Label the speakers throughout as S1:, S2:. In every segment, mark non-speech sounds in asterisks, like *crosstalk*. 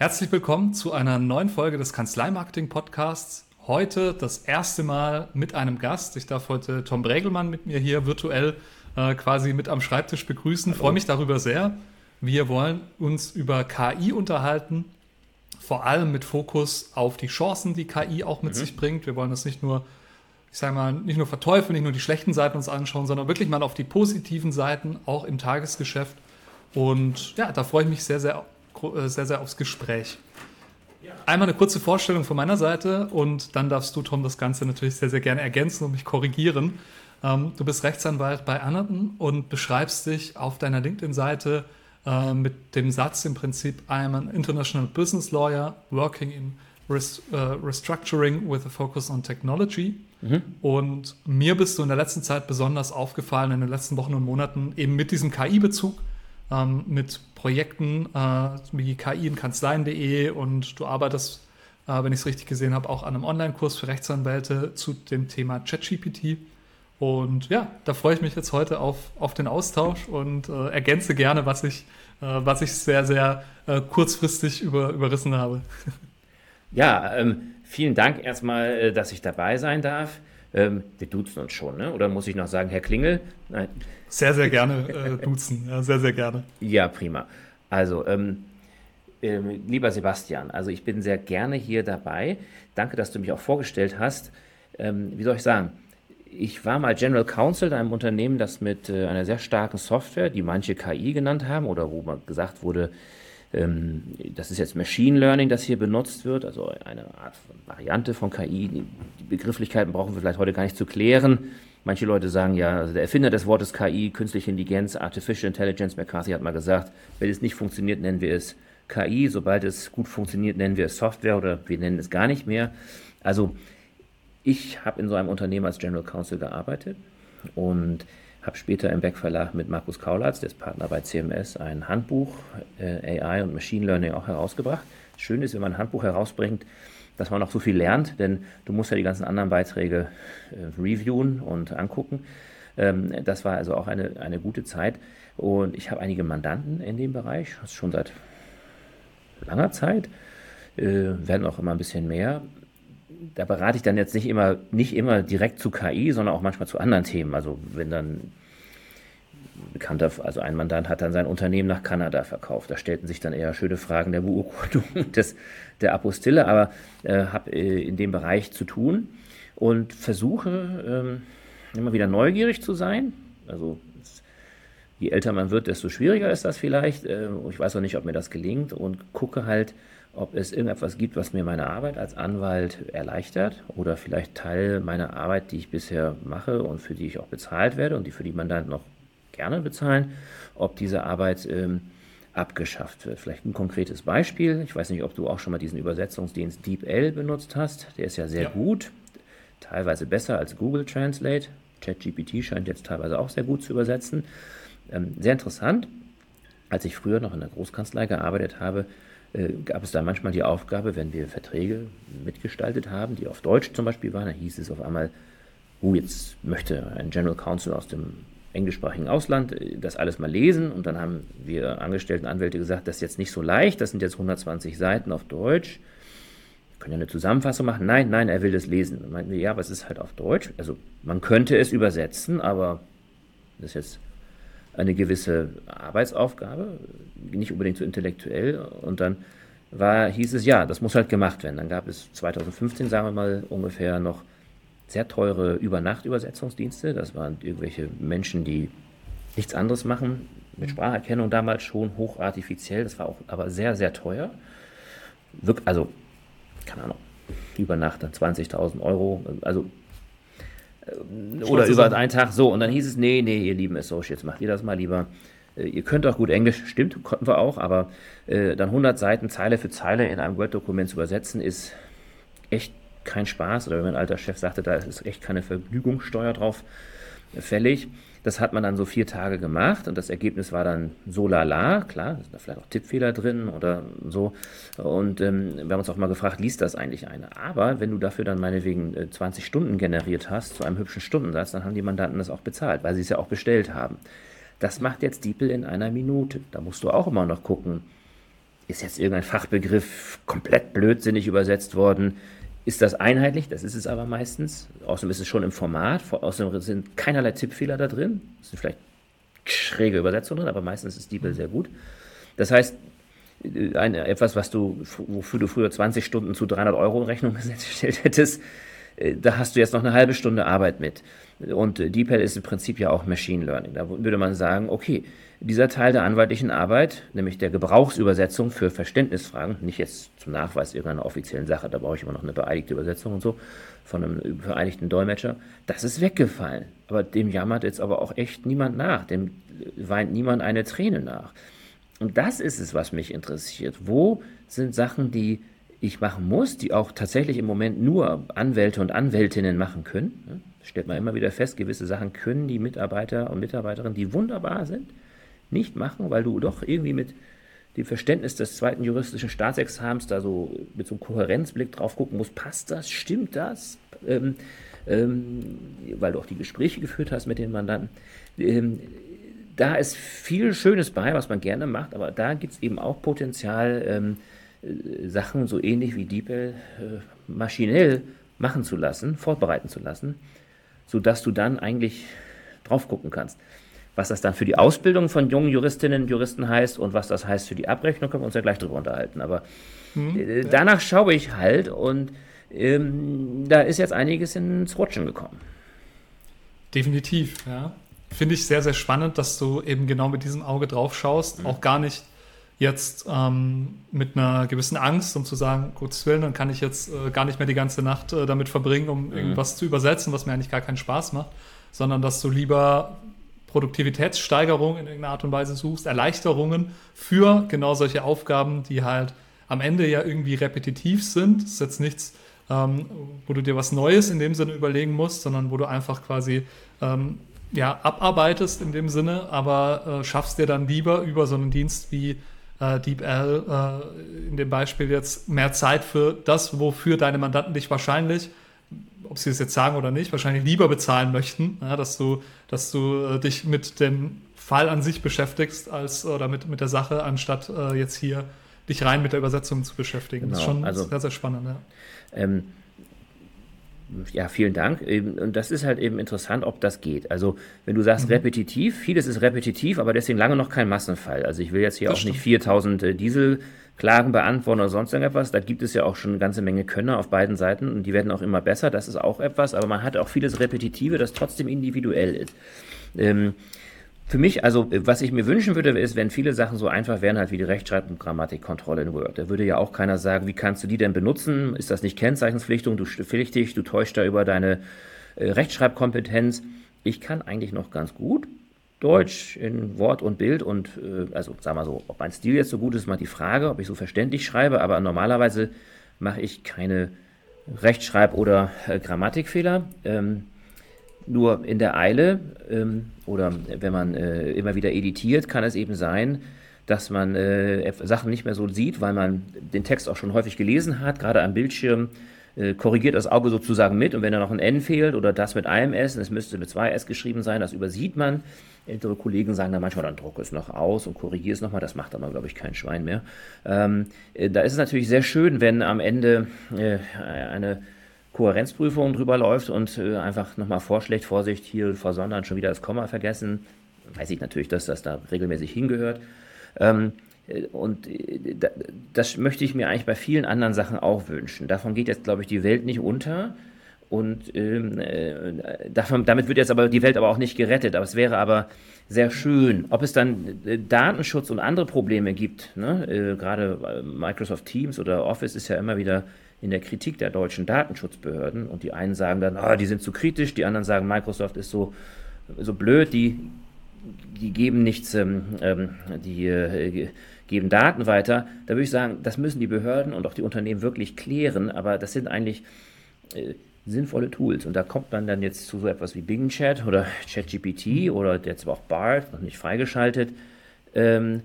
S1: Herzlich willkommen zu einer neuen Folge des Kanzleimarketing-Podcasts. Heute das erste Mal mit einem Gast. Ich darf heute Tom Bregelmann mit mir hier virtuell äh, quasi mit am Schreibtisch begrüßen. Freue mich darüber sehr. Wir wollen uns über KI unterhalten, vor allem mit Fokus auf die Chancen, die KI auch mit mhm. sich bringt. Wir wollen das nicht nur, ich sage mal, nicht nur verteufeln, nicht nur die schlechten Seiten uns anschauen, sondern wirklich mal auf die positiven Seiten, auch im Tagesgeschäft. Und ja, da freue ich mich sehr, sehr, sehr, sehr aufs Gespräch. Einmal eine kurze Vorstellung von meiner Seite und dann darfst du, Tom, das Ganze natürlich sehr, sehr gerne ergänzen und mich korrigieren. Ähm, du bist Rechtsanwalt bei Anerton und beschreibst dich auf deiner LinkedIn-Seite äh, mit dem Satz im Prinzip, I'm an international business lawyer working in uh, Restructuring with a focus on technology. Mhm. Und mir bist du in der letzten Zeit besonders aufgefallen, in den letzten Wochen und Monaten, eben mit diesem KI-Bezug, ähm, mit Projekten äh, wie KI in Kanzleien.de und du arbeitest, äh, wenn ich es richtig gesehen habe, auch an einem Online-Kurs für Rechtsanwälte zu dem Thema ChatGPT. Und ja, da freue ich mich jetzt heute auf, auf den Austausch und äh, ergänze gerne, was ich, äh, was ich sehr, sehr äh, kurzfristig über, überrissen habe.
S2: Ja, ähm, vielen Dank erstmal, äh, dass ich dabei sein darf. Ähm, wir duzen uns schon, ne? oder muss ich noch sagen, Herr Klingel?
S1: Nein. Sehr, sehr gerne äh, duzen, ja, sehr, sehr gerne.
S2: Ja, prima. Also, ähm, äh, lieber Sebastian, also ich bin sehr gerne hier dabei. Danke, dass du mich auch vorgestellt hast. Ähm, wie soll ich sagen? ich war mal General Counsel in einem Unternehmen, das mit äh, einer sehr starken Software, die manche KI genannt haben, oder wo man gesagt wurde, ähm, das ist jetzt Machine Learning, das hier benutzt wird, also eine Art von Variante von KI. Die Begrifflichkeiten brauchen wir vielleicht heute gar nicht zu klären. Manche Leute sagen ja, also der Erfinder des Wortes KI, künstliche Intelligenz, Artificial Intelligence, McCarthy hat mal gesagt, wenn es nicht funktioniert, nennen wir es KI. Sobald es gut funktioniert, nennen wir es Software oder wir nennen es gar nicht mehr. Also ich habe in so einem Unternehmen als General Counsel gearbeitet und habe später im Beck Verlag mit Markus Kaulatz, der ist Partner bei CMS, ein Handbuch äh, AI und Machine Learning auch herausgebracht. Schön ist, wenn man ein Handbuch herausbringt, dass man noch so viel lernt, denn du musst ja die ganzen anderen Beiträge äh, reviewen und angucken. Ähm, das war also auch eine, eine gute Zeit. Und ich habe einige Mandanten in dem Bereich, schon seit langer Zeit, äh, werden auch immer ein bisschen mehr da berate ich dann jetzt nicht immer, nicht immer direkt zu KI, sondern auch manchmal zu anderen Themen. Also wenn dann bekannter, also ein Mandant hat dann sein Unternehmen nach Kanada verkauft. Da stellten sich dann eher schöne Fragen der Beurkundung *laughs* des, der Apostille, aber äh, habe äh, in dem Bereich zu tun und versuche ähm, immer wieder neugierig zu sein. Also je älter man wird, desto schwieriger ist das vielleicht. Äh, ich weiß auch nicht, ob mir das gelingt und gucke halt, ob es irgendetwas gibt, was mir meine Arbeit als Anwalt erleichtert oder vielleicht Teil meiner Arbeit, die ich bisher mache und für die ich auch bezahlt werde und die für die Mandanten auch gerne bezahlen, ob diese Arbeit ähm, abgeschafft wird. Vielleicht ein konkretes Beispiel. Ich weiß nicht, ob du auch schon mal diesen Übersetzungsdienst DeepL benutzt hast. Der ist ja sehr ja. gut, teilweise besser als Google Translate. ChatGPT scheint jetzt teilweise auch sehr gut zu übersetzen. Ähm, sehr interessant. Als ich früher noch in der Großkanzlei gearbeitet habe, äh, gab es da manchmal die Aufgabe, wenn wir Verträge mitgestaltet haben, die auf Deutsch zum Beispiel waren, dann hieß es auf einmal, oh, jetzt möchte ein General Counsel aus dem englischsprachigen Ausland äh, das alles mal lesen und dann haben wir angestellten Anwälte gesagt, das ist jetzt nicht so leicht, das sind jetzt 120 Seiten auf Deutsch. Wir können ja eine Zusammenfassung machen. Nein, nein, er will das lesen. Dann meinten wir, ja, aber es ist halt auf Deutsch. Also man könnte es übersetzen, aber das ist jetzt eine gewisse Arbeitsaufgabe, nicht unbedingt so intellektuell. Und dann war, hieß es, ja, das muss halt gemacht werden. Dann gab es 2015, sagen wir mal, ungefähr noch sehr teure Übernachtübersetzungsdienste. Das waren irgendwelche Menschen, die nichts anderes machen, mit Spracherkennung damals schon hochartifiziell. Das war auch aber sehr, sehr teuer. Wirk also, keine Ahnung, über Nacht dann 20.000 Euro. Also oder über einen Tag so. Und dann hieß es, nee, nee, ihr lieben Associates, macht ihr das mal lieber. Äh, ihr könnt auch gut Englisch, stimmt, konnten wir auch, aber äh, dann 100 Seiten Zeile für Zeile in einem Word-Dokument zu übersetzen, ist echt kein Spaß. Oder wie mein alter Chef sagte, da ist echt keine Vergnügungssteuer drauf fällig. Das hat man dann so vier Tage gemacht und das Ergebnis war dann so lala, klar, da sind vielleicht auch Tippfehler drin oder so. Und ähm, wir haben uns auch mal gefragt, liest das eigentlich einer? Aber wenn du dafür dann meinetwegen 20 äh, Stunden generiert hast zu einem hübschen Stundensatz, dann haben die Mandanten das auch bezahlt, weil sie es ja auch bestellt haben. Das macht jetzt DeepL in einer Minute. Da musst du auch immer noch gucken, ist jetzt irgendein Fachbegriff komplett blödsinnig übersetzt worden? Ist das einheitlich? Das ist es aber meistens. Außerdem ist es schon im Format. Außerdem sind keinerlei Tippfehler da drin. Es sind vielleicht schräge Übersetzungen drin, aber meistens ist DeepL sehr gut. Das heißt, eine, etwas, was du, wofür du früher 20 Stunden zu 300 Euro Rechnung *laughs* gestellt hättest, äh, da hast du jetzt noch eine halbe Stunde Arbeit mit. Und äh, DeepL ist im Prinzip ja auch Machine Learning. Da würde man sagen, okay, dieser Teil der anwaltlichen Arbeit, nämlich der Gebrauchsübersetzung für Verständnisfragen, nicht jetzt zum Nachweis irgendeiner offiziellen Sache, da brauche ich immer noch eine beeidigte Übersetzung und so, von einem vereidigten Dolmetscher, das ist weggefallen. Aber dem jammert jetzt aber auch echt niemand nach, dem weint niemand eine Träne nach. Und das ist es, was mich interessiert. Wo sind Sachen, die ich machen muss, die auch tatsächlich im Moment nur Anwälte und Anwältinnen machen können? Stellt man immer wieder fest, gewisse Sachen können die Mitarbeiter und Mitarbeiterinnen, die wunderbar sind, nicht machen, weil du doch irgendwie mit dem Verständnis des zweiten juristischen Staatsexamens da so mit so einem Kohärenzblick drauf gucken musst, passt das, stimmt das? Ähm, ähm, weil du auch die Gespräche geführt hast mit den Mandanten. Ähm, da ist viel Schönes bei, was man gerne macht, aber da gibt es eben auch Potenzial, ähm, äh, Sachen so ähnlich wie DeepL äh, maschinell machen zu lassen, vorbereiten zu lassen, sodass du dann eigentlich drauf gucken kannst. Was das dann für die Ausbildung von jungen Juristinnen und Juristen heißt und was das heißt für die Abrechnung, können wir uns ja gleich drüber unterhalten. Aber mhm, äh, danach schaue ich halt und ähm, da ist jetzt einiges ins Rutschen gekommen.
S1: Definitiv, ja. Finde ich sehr, sehr spannend, dass du eben genau mit diesem Auge drauf schaust. Mhm. Auch gar nicht jetzt ähm, mit einer gewissen Angst, um zu sagen, Gottes Willen, dann kann ich jetzt äh, gar nicht mehr die ganze Nacht äh, damit verbringen, um mhm. irgendwas zu übersetzen, was mir eigentlich gar keinen Spaß macht, sondern dass du lieber Produktivitätssteigerung in irgendeiner Art und Weise suchst, Erleichterungen für genau solche Aufgaben, die halt am Ende ja irgendwie repetitiv sind. Das ist jetzt nichts, ähm, wo du dir was Neues in dem Sinne überlegen musst, sondern wo du einfach quasi ähm, ja, abarbeitest in dem Sinne, aber äh, schaffst dir dann lieber über so einen Dienst wie äh, DeepL äh, in dem Beispiel jetzt mehr Zeit für das, wofür deine Mandanten dich wahrscheinlich, ob sie es jetzt sagen oder nicht, wahrscheinlich lieber bezahlen möchten, ja, dass du, dass du äh, dich mit dem Fall an sich beschäftigst als oder mit, mit der Sache, anstatt äh, jetzt hier dich rein mit der Übersetzung zu beschäftigen.
S2: Genau,
S1: das ist schon
S2: also,
S1: sehr, sehr spannend. Ja.
S2: Ähm, ja, vielen Dank. Und das ist halt eben interessant, ob das geht. Also, wenn du sagst mhm. repetitiv, vieles ist repetitiv, aber deswegen lange noch kein Massenfall. Also, ich will jetzt hier das auch stimmt. nicht 4000 äh, Dieselklagen beantworten oder sonst irgendetwas. Da gibt es ja auch schon eine ganze Menge Könner auf beiden Seiten und die werden auch immer besser. Das ist auch etwas, aber man hat auch vieles Repetitive, das trotzdem individuell ist. Ähm, für mich, also was ich mir wünschen würde, ist, wenn viele Sachen so einfach wären, halt wie die Rechtschreib- und Grammatikkontrolle in Word. Da würde ja auch keiner sagen, wie kannst du die denn benutzen? Ist das nicht Kennzeichenspflichtung? Du pflichtig, du täuschst da über deine äh, Rechtschreibkompetenz. Ich kann eigentlich noch ganz gut Deutsch in Wort und Bild und, äh, also sag mal so, ob mein Stil jetzt so gut ist, mal die Frage, ob ich so verständlich schreibe, aber normalerweise mache ich keine Rechtschreib- oder äh, Grammatikfehler. Ähm, nur in der Eile ähm, oder wenn man äh, immer wieder editiert, kann es eben sein, dass man äh, Sachen nicht mehr so sieht, weil man den Text auch schon häufig gelesen hat, gerade am Bildschirm äh, korrigiert das Auge sozusagen mit und wenn da noch ein N fehlt oder das mit einem S, es müsste mit zwei S geschrieben sein, das übersieht man. Ältere Kollegen sagen dann manchmal, dann druck es noch aus und korrigiere es nochmal, das macht aber, glaube ich, kein Schwein mehr. Ähm, äh, da ist es natürlich sehr schön, wenn am Ende äh, eine Kohärenzprüfung drüber läuft und äh, einfach nochmal vorschlägt, Vorsicht, hier vor Sondern schon wieder das Komma vergessen. Weiß ich natürlich, dass das da regelmäßig hingehört. Ähm, äh, und äh, das möchte ich mir eigentlich bei vielen anderen Sachen auch wünschen. Davon geht jetzt, glaube ich, die Welt nicht unter. Und ähm, äh, davon, damit wird jetzt aber die Welt aber auch nicht gerettet. Aber es wäre aber sehr schön. Ob es dann Datenschutz und andere Probleme gibt, ne? äh, gerade Microsoft Teams oder Office ist ja immer wieder in der Kritik der deutschen Datenschutzbehörden. Und die einen sagen dann, oh, die sind zu kritisch, die anderen sagen, Microsoft ist so, so blöd, die, die geben nichts, ähm, ähm die äh, geben Daten weiter. Da würde ich sagen, das müssen die Behörden und auch die Unternehmen wirklich klären, aber das sind eigentlich äh, sinnvolle Tools. Und da kommt man dann jetzt zu so etwas wie Bing Chat oder ChatGPT oder jetzt auch BART, noch nicht freigeschaltet. Ähm,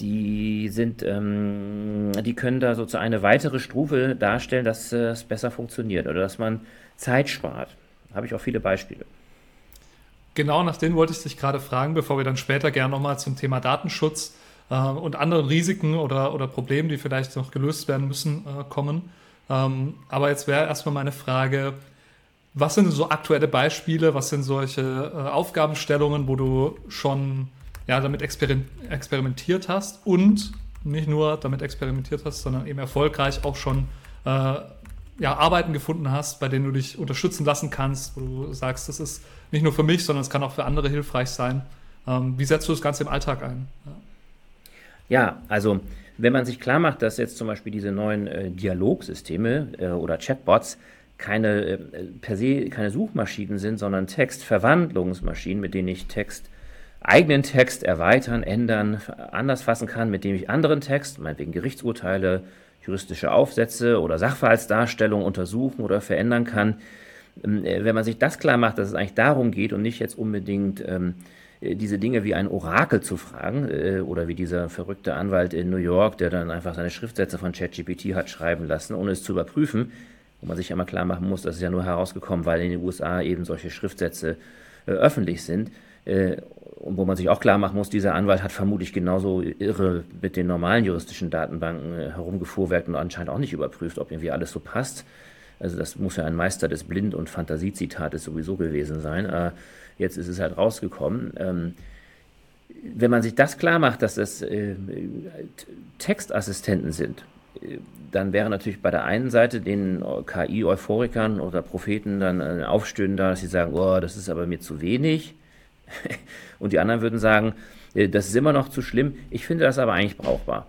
S2: die sind, ähm, die können da sozusagen eine weitere Stufe darstellen, dass äh, es besser funktioniert oder dass man Zeit spart. Habe ich auch viele Beispiele.
S1: Genau, nach denen wollte ich dich gerade fragen, bevor wir dann später gerne nochmal zum Thema Datenschutz äh, und anderen Risiken oder, oder Problemen, die vielleicht noch gelöst werden müssen, äh, kommen. Ähm, aber jetzt wäre erstmal meine Frage, was sind so aktuelle Beispiele, was sind solche äh, Aufgabenstellungen, wo du schon ja, damit experimentiert hast und nicht nur damit experimentiert hast, sondern eben erfolgreich auch schon äh, ja, Arbeiten gefunden hast, bei denen du dich unterstützen lassen kannst, wo du sagst, das ist nicht nur für mich, sondern es kann auch für andere hilfreich sein. Ähm, wie setzt du das Ganze im Alltag ein?
S2: Ja, ja also wenn man sich klar macht, dass jetzt zum Beispiel diese neuen äh, Dialogsysteme äh, oder Chatbots keine äh, per se keine Suchmaschinen sind, sondern Textverwandlungsmaschinen, mit denen ich Text eigenen Text erweitern, ändern, anders fassen kann, mit dem ich anderen Text, meinetwegen Gerichtsurteile, juristische Aufsätze oder Sachverhaltsdarstellungen untersuchen oder verändern kann. Ähm, äh, wenn man sich das klar macht, dass es eigentlich darum geht und nicht jetzt unbedingt ähm, äh, diese Dinge wie ein Orakel zu fragen äh, oder wie dieser verrückte Anwalt in New York, der dann einfach seine Schriftsätze von ChatGPT hat schreiben lassen, ohne es zu überprüfen, wo man sich ja mal klar machen muss, das ist ja nur herausgekommen, weil in den USA eben solche Schriftsätze äh, öffentlich sind. Äh, und wo man sich auch klar machen muss, dieser Anwalt hat vermutlich genauso irre mit den normalen juristischen Datenbanken äh, herumgefuhrwerkt und anscheinend auch nicht überprüft, ob irgendwie alles so passt. Also das muss ja ein Meister des Blind- und Fantasiezitates sowieso gewesen sein. Äh, jetzt ist es halt rausgekommen. Ähm, wenn man sich das klar macht, dass äh, Textassistenten sind, dann wäre natürlich bei der einen Seite den KI-Euphorikern oder Propheten dann ein Aufstöhnen da, dass sie sagen, oh, das ist aber mir zu wenig. *laughs* Und die anderen würden sagen, äh, das ist immer noch zu schlimm. Ich finde das aber eigentlich brauchbar.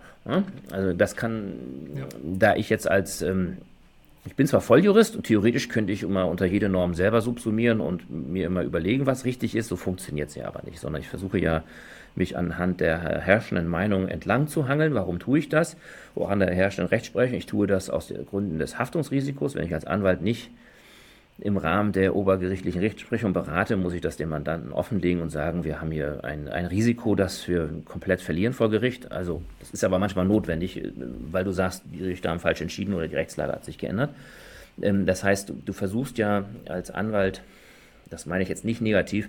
S2: Also das kann, ja. da ich jetzt als, ähm, ich bin zwar Volljurist und theoretisch könnte ich immer unter jede Norm selber subsumieren und mir immer überlegen, was richtig ist, so funktioniert es ja aber nicht, sondern ich versuche ja, mich anhand der herrschenden Meinung entlang zu hangeln. Warum tue ich das? Auch an der herrschenden Rechtsprechung. Ich tue das aus den Gründen des Haftungsrisikos, wenn ich als Anwalt nicht im Rahmen der obergerichtlichen Rechtsprechung berate, muss ich das dem Mandanten offenlegen und sagen, wir haben hier ein, ein Risiko, das wir komplett verlieren vor Gericht. Also das ist aber manchmal notwendig, weil du sagst, die Richter haben falsch entschieden oder die Rechtslage hat sich geändert. Ähm, das heißt, du versuchst ja als Anwalt, das meine ich jetzt nicht negativ,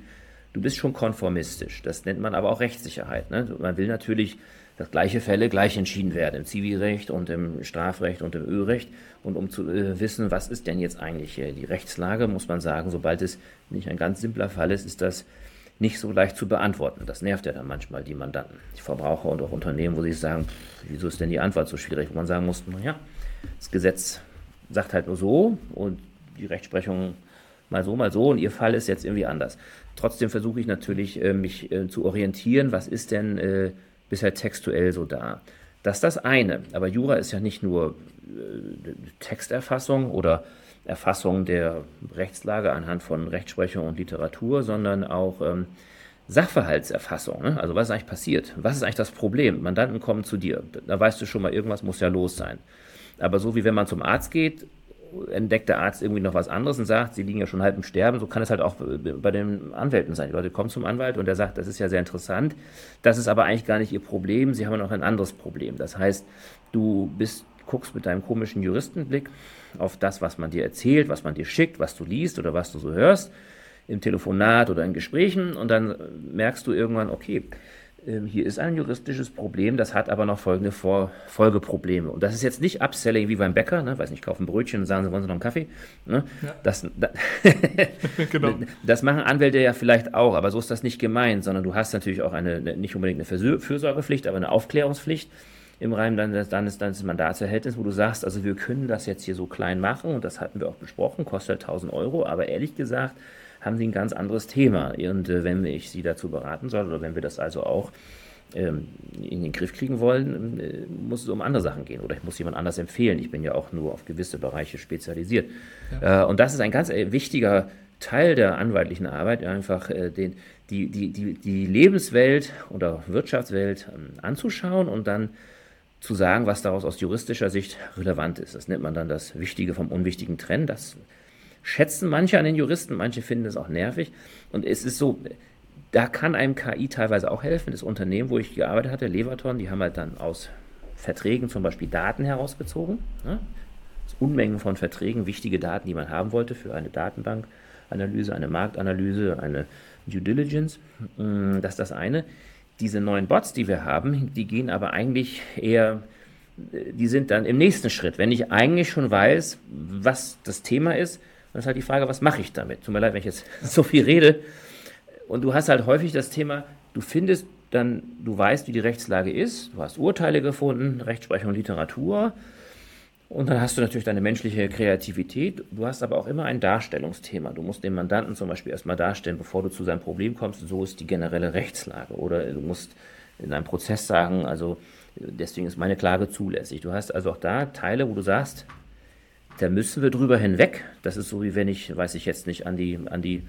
S2: du bist schon konformistisch. Das nennt man aber auch Rechtssicherheit. Ne? Man will natürlich dass gleiche Fälle gleich entschieden werden im Zivilrecht und im Strafrecht und im Ölrecht. Und um zu äh, wissen, was ist denn jetzt eigentlich äh, die Rechtslage, muss man sagen, sobald es nicht ein ganz simpler Fall ist, ist das nicht so leicht zu beantworten. Das nervt ja dann manchmal die Mandanten, die Verbraucher und auch Unternehmen, wo sie sagen, wieso ist denn die Antwort so schwierig? Wo man sagen muss, naja, das Gesetz sagt halt nur so und die Rechtsprechung mal so, mal so und ihr Fall ist jetzt irgendwie anders. Trotzdem versuche ich natürlich, äh, mich zu orientieren, was ist denn bisher textuell so da. Das ist das eine. Aber Jura ist ja nicht nur äh, Texterfassung oder Erfassung der Rechtslage anhand von Rechtsprechung und Literatur, sondern auch ähm, Sachverhaltserfassung. Ne? Also was ist eigentlich passiert? Was ist eigentlich das Problem? Mandanten kommen zu dir. Da weißt du schon mal, irgendwas muss ja los sein. Aber so wie wenn man zum Arzt geht entdeckt der Arzt irgendwie noch was anderes und sagt, sie liegen ja schon halb im Sterben. So kann es halt auch bei den Anwälten sein. Die Leute kommen zum Anwalt und der sagt, das ist ja sehr interessant. Das ist aber eigentlich gar nicht ihr Problem. Sie haben noch ein anderes Problem. Das heißt, du bist, guckst mit deinem komischen Juristenblick auf das, was man dir erzählt, was man dir schickt, was du liest oder was du so hörst im Telefonat oder in Gesprächen und dann merkst du irgendwann, okay, hier ist ein juristisches Problem, das hat aber noch folgende Vor Folgeprobleme. Und das ist jetzt nicht Upselling wie beim Bäcker, ne? weiß nicht, kaufen Brötchen und sagen, sie wollen sie noch einen Kaffee. Ne? Ja. Das, *laughs* das, genau. das machen Anwälte ja vielleicht auch, aber so ist das nicht gemeint, sondern du hast natürlich auch eine, nicht unbedingt eine Fürsorgepflicht, aber eine Aufklärungspflicht im Rahmen deines, deines, deines Mandatserhältnisses, wo du sagst, also wir können das jetzt hier so klein machen und das hatten wir auch besprochen, kostet 1000 Euro, aber ehrlich gesagt, haben sie ein ganz anderes Thema. Und äh, wenn ich sie dazu beraten soll oder wenn wir das also auch ähm, in den Griff kriegen wollen, äh, muss es um andere Sachen gehen oder ich muss jemand anders empfehlen. Ich bin ja auch nur auf gewisse Bereiche spezialisiert. Ja. Äh, und das ist ein ganz äh, wichtiger Teil der anwaltlichen Arbeit, einfach äh, den, die, die, die, die Lebenswelt oder Wirtschaftswelt ähm, anzuschauen und dann zu sagen, was daraus aus juristischer Sicht relevant ist. Das nennt man dann das Wichtige vom Unwichtigen trennen. Das schätzen manche an den Juristen, manche finden es auch nervig. Und es ist so, da kann einem KI teilweise auch helfen. Das Unternehmen, wo ich gearbeitet hatte, Leverton, die haben halt dann aus Verträgen zum Beispiel Daten herausgezogen. Ne? Unmengen von Verträgen, wichtige Daten, die man haben wollte für eine Datenbankanalyse, eine Marktanalyse, eine Due Diligence. Mm, das ist das eine. diese neuen Bots, die wir haben, die gehen aber eigentlich eher, die sind dann im nächsten Schritt. Wenn ich eigentlich schon weiß, was das Thema ist, dann ist halt die Frage, was mache ich damit? Tut mir leid, wenn ich jetzt *laughs* so viel rede. Und du hast halt häufig das Thema, du findest dann, du weißt, wie die Rechtslage ist, du hast Urteile gefunden, Rechtsprechung, Literatur, und dann hast du natürlich deine menschliche Kreativität. Du hast aber auch immer ein Darstellungsthema. Du musst dem Mandanten zum Beispiel erstmal darstellen, bevor du zu seinem Problem kommst, so ist die generelle Rechtslage. Oder du musst in einem Prozess sagen, also deswegen ist meine Klage zulässig. Du hast also auch da Teile, wo du sagst, da müssen wir drüber hinweg. Das ist so wie wenn ich, weiß ich jetzt nicht, an die, an die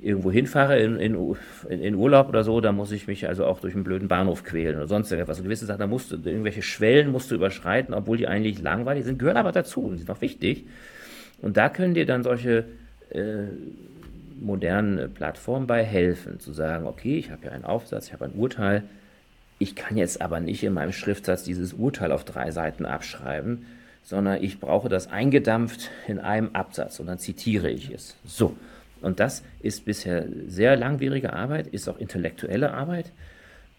S2: irgendwo hinfahre in, in, in, Urlaub oder so, da muss ich mich also auch durch einen blöden Bahnhof quälen oder sonst irgendwas. Also gewisse Sachen, da musst du, irgendwelche Schwellen musst du überschreiten, obwohl die eigentlich langweilig sind, gehören aber dazu und sind auch wichtig. Und da können dir dann solche äh, modernen Plattformen bei helfen, zu sagen, okay, ich habe ja einen Aufsatz, ich habe ein Urteil, ich kann jetzt aber nicht in meinem Schriftsatz dieses Urteil auf drei Seiten abschreiben, sondern ich brauche das eingedampft in einem Absatz und dann zitiere ich es. So. Und das ist bisher sehr langwierige Arbeit, ist auch intellektuelle Arbeit.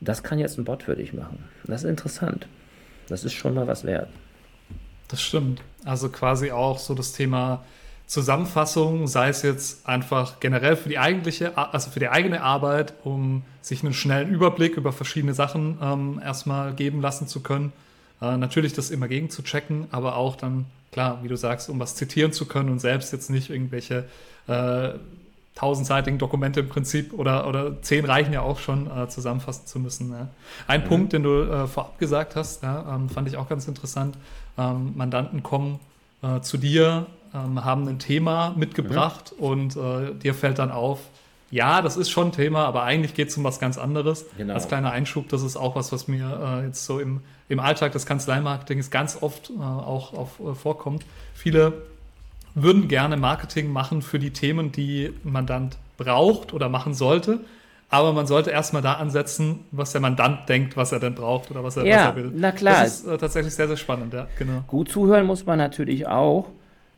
S2: Das kann jetzt ein Bot für dich machen. Das ist interessant. Das ist schon mal was wert.
S1: Das stimmt. Also quasi auch so das Thema Zusammenfassung, sei es jetzt einfach generell für die eigentliche, also für die eigene Arbeit, um sich einen schnellen Überblick über verschiedene Sachen ähm, erstmal geben lassen zu können. Äh, natürlich das immer gegen zu checken, aber auch dann, klar, wie du sagst, um was zitieren zu können und selbst jetzt nicht irgendwelche äh, tausendseitigen Dokumente im Prinzip oder, oder zehn reichen ja auch schon äh, zusammenfassen zu müssen. Ja. Ein mhm. Punkt, den du äh, vorab gesagt hast, ja, ähm, fand ich auch ganz interessant. Ähm, Mandanten kommen äh, zu dir, ähm, haben ein Thema mitgebracht mhm. und dir fällt dann auf, ja, das ist schon ein Thema, aber eigentlich geht es um was ganz anderes. Genau. Als kleiner Einschub, das ist auch was, was mir äh, jetzt so im, im Alltag des Kanzleimarketings ganz oft äh, auch, auch vorkommt. Viele würden gerne Marketing machen für die Themen, die ein Mandant braucht oder machen sollte. Aber man sollte erstmal da ansetzen, was der Mandant denkt, was er denn braucht oder was er,
S2: ja,
S1: was er
S2: will. Na klar.
S1: Das ist äh, tatsächlich sehr, sehr spannend, ja,
S2: genau. Gut zuhören muss man natürlich auch.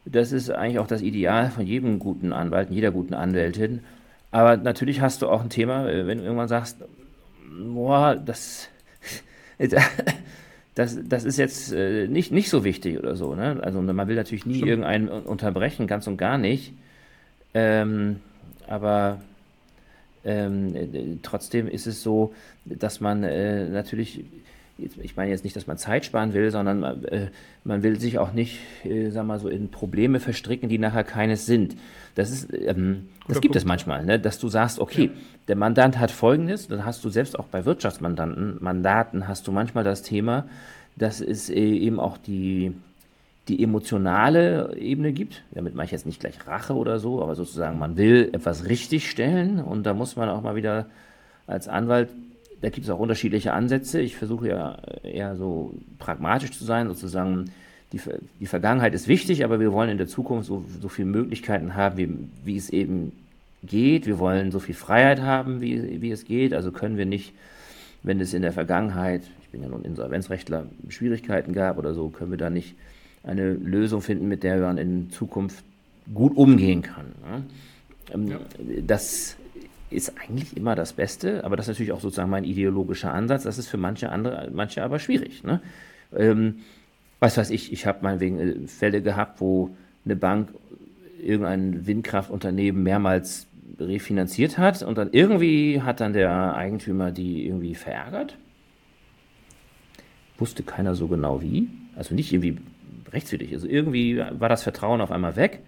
S2: Das ist eigentlich auch das Ideal von jedem guten Anwalt, jeder guten Anwältin. Aber natürlich hast du auch ein Thema, äh, wenn du irgendwann sagst, boah, das, *laughs* das, das ist jetzt äh, nicht, nicht so wichtig oder so. Ne? Also man will natürlich nie Stimmt. irgendeinen unterbrechen, ganz und gar nicht. Ähm, aber ähm, äh, trotzdem ist es so, dass man äh, natürlich, ich meine jetzt nicht, dass man Zeit sparen will, sondern äh, man will sich auch nicht, äh, sag mal so, in Probleme verstricken, die nachher keines sind. Das ist, ähm, das gibt Punkt. es manchmal, ne? dass du sagst, okay, ja. der Mandant hat Folgendes, dann hast du selbst auch bei Wirtschaftsmandanten, Mandaten hast du manchmal das Thema, dass es äh, eben auch die, die emotionale Ebene gibt. Damit mache ich jetzt nicht gleich Rache oder so, aber sozusagen, man will etwas richtigstellen und da muss man auch mal wieder als Anwalt, da gibt es auch unterschiedliche Ansätze. Ich versuche ja eher so pragmatisch zu sein, sozusagen die, die Vergangenheit ist wichtig, aber wir wollen in der Zukunft so, so viele Möglichkeiten haben, wie, wie es eben geht. Wir wollen so viel Freiheit haben, wie, wie es geht. Also können wir nicht, wenn es in der Vergangenheit, ich bin ja nun Insolvenzrechtler, Schwierigkeiten gab oder so, können wir da nicht eine Lösung finden, mit der man in Zukunft gut umgehen kann. Ne? Ähm, ja. Das ist eigentlich immer das Beste, aber das ist natürlich auch sozusagen mein ideologischer Ansatz. Das ist für manche andere, manche aber schwierig. Ne? Ähm, was weiß ich, ich habe meinetwegen äh, Fälle gehabt, wo eine Bank irgendein Windkraftunternehmen mehrmals refinanziert hat und dann irgendwie hat dann der Eigentümer die irgendwie verärgert. Wusste keiner so genau wie. Also nicht irgendwie rechtswidrig. Also irgendwie war das Vertrauen auf einmal weg.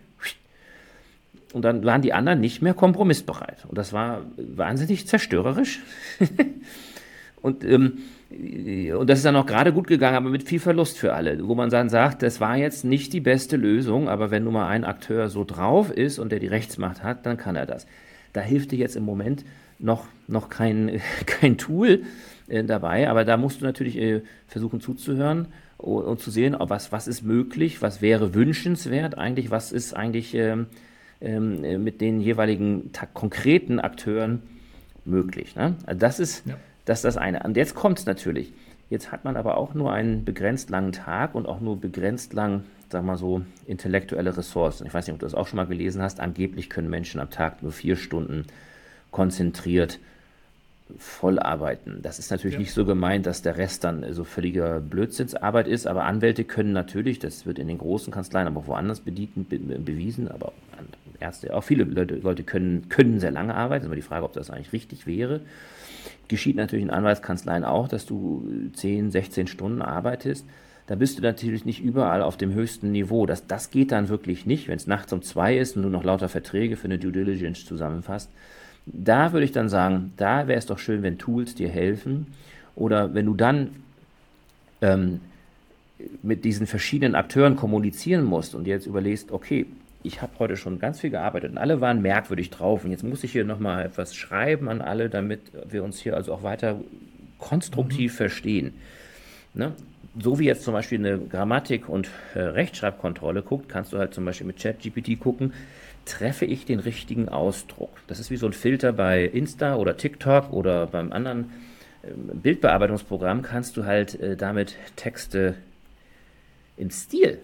S2: Und dann waren die anderen nicht mehr kompromissbereit. Und das war wahnsinnig zerstörerisch. *laughs* und ähm, und das ist dann auch gerade gut gegangen, aber mit viel Verlust für alle, wo man dann sagt, das war jetzt nicht die beste Lösung, aber wenn nun mal ein Akteur so drauf ist und der die Rechtsmacht hat, dann kann er das. Da hilft dir jetzt im Moment noch, noch kein, *laughs* kein Tool äh, dabei, aber da musst du natürlich äh, versuchen zuzuhören und, und, zu sehen, was, was ist möglich, was wäre wünschenswert eigentlich, was ist eigentlich ähm, ähm, mit den jeweiligen konkreten Akteuren möglich. Ne? Also das ist ja. Das ist das eine. Und jetzt kommt es natürlich. Jetzt hat man aber auch nur einen begrenzt langen Tag und auch nur begrenzt lang, sag mal so, intellektuelle Ressourcen. Ich weiß nicht, ob du das auch schon mal gelesen hast. Angeblich können Menschen am Tag nur vier Stunden konzentriert voll arbeiten. Das ist natürlich ja. nicht so gemeint, dass der Rest dann so völliger Blödsinnsarbeit ist, aber Anwälte können natürlich, das wird in den großen Kanzleien, aber woanders bedient, be bewiesen, aber Ärzte, auch viele Leute, können, können sehr lange arbeiten, ist immer die Frage, ob das eigentlich richtig wäre. Geschieht natürlich in Anwaltskanzleien auch, dass du 10, 16 Stunden arbeitest. Da bist du natürlich nicht überall auf dem höchsten Niveau. Das, das geht dann wirklich nicht, wenn es nachts um zwei ist und du noch lauter Verträge für eine Due Diligence zusammenfasst. Da würde ich dann sagen, da wäre es doch schön, wenn Tools dir helfen. Oder wenn du dann ähm, mit diesen verschiedenen Akteuren kommunizieren musst und jetzt überlegst, okay, ich habe heute schon ganz viel gearbeitet und alle waren merkwürdig drauf und jetzt muss ich hier nochmal etwas schreiben an alle, damit wir uns hier also auch weiter konstruktiv mhm. verstehen. Ne? So wie jetzt zum Beispiel eine Grammatik- und äh, Rechtschreibkontrolle guckt, kannst du halt zum Beispiel mit ChatGPT gucken, treffe ich den richtigen Ausdruck. Das ist wie so ein Filter bei Insta oder TikTok oder beim anderen äh, Bildbearbeitungsprogramm kannst du halt äh, damit Texte im Stil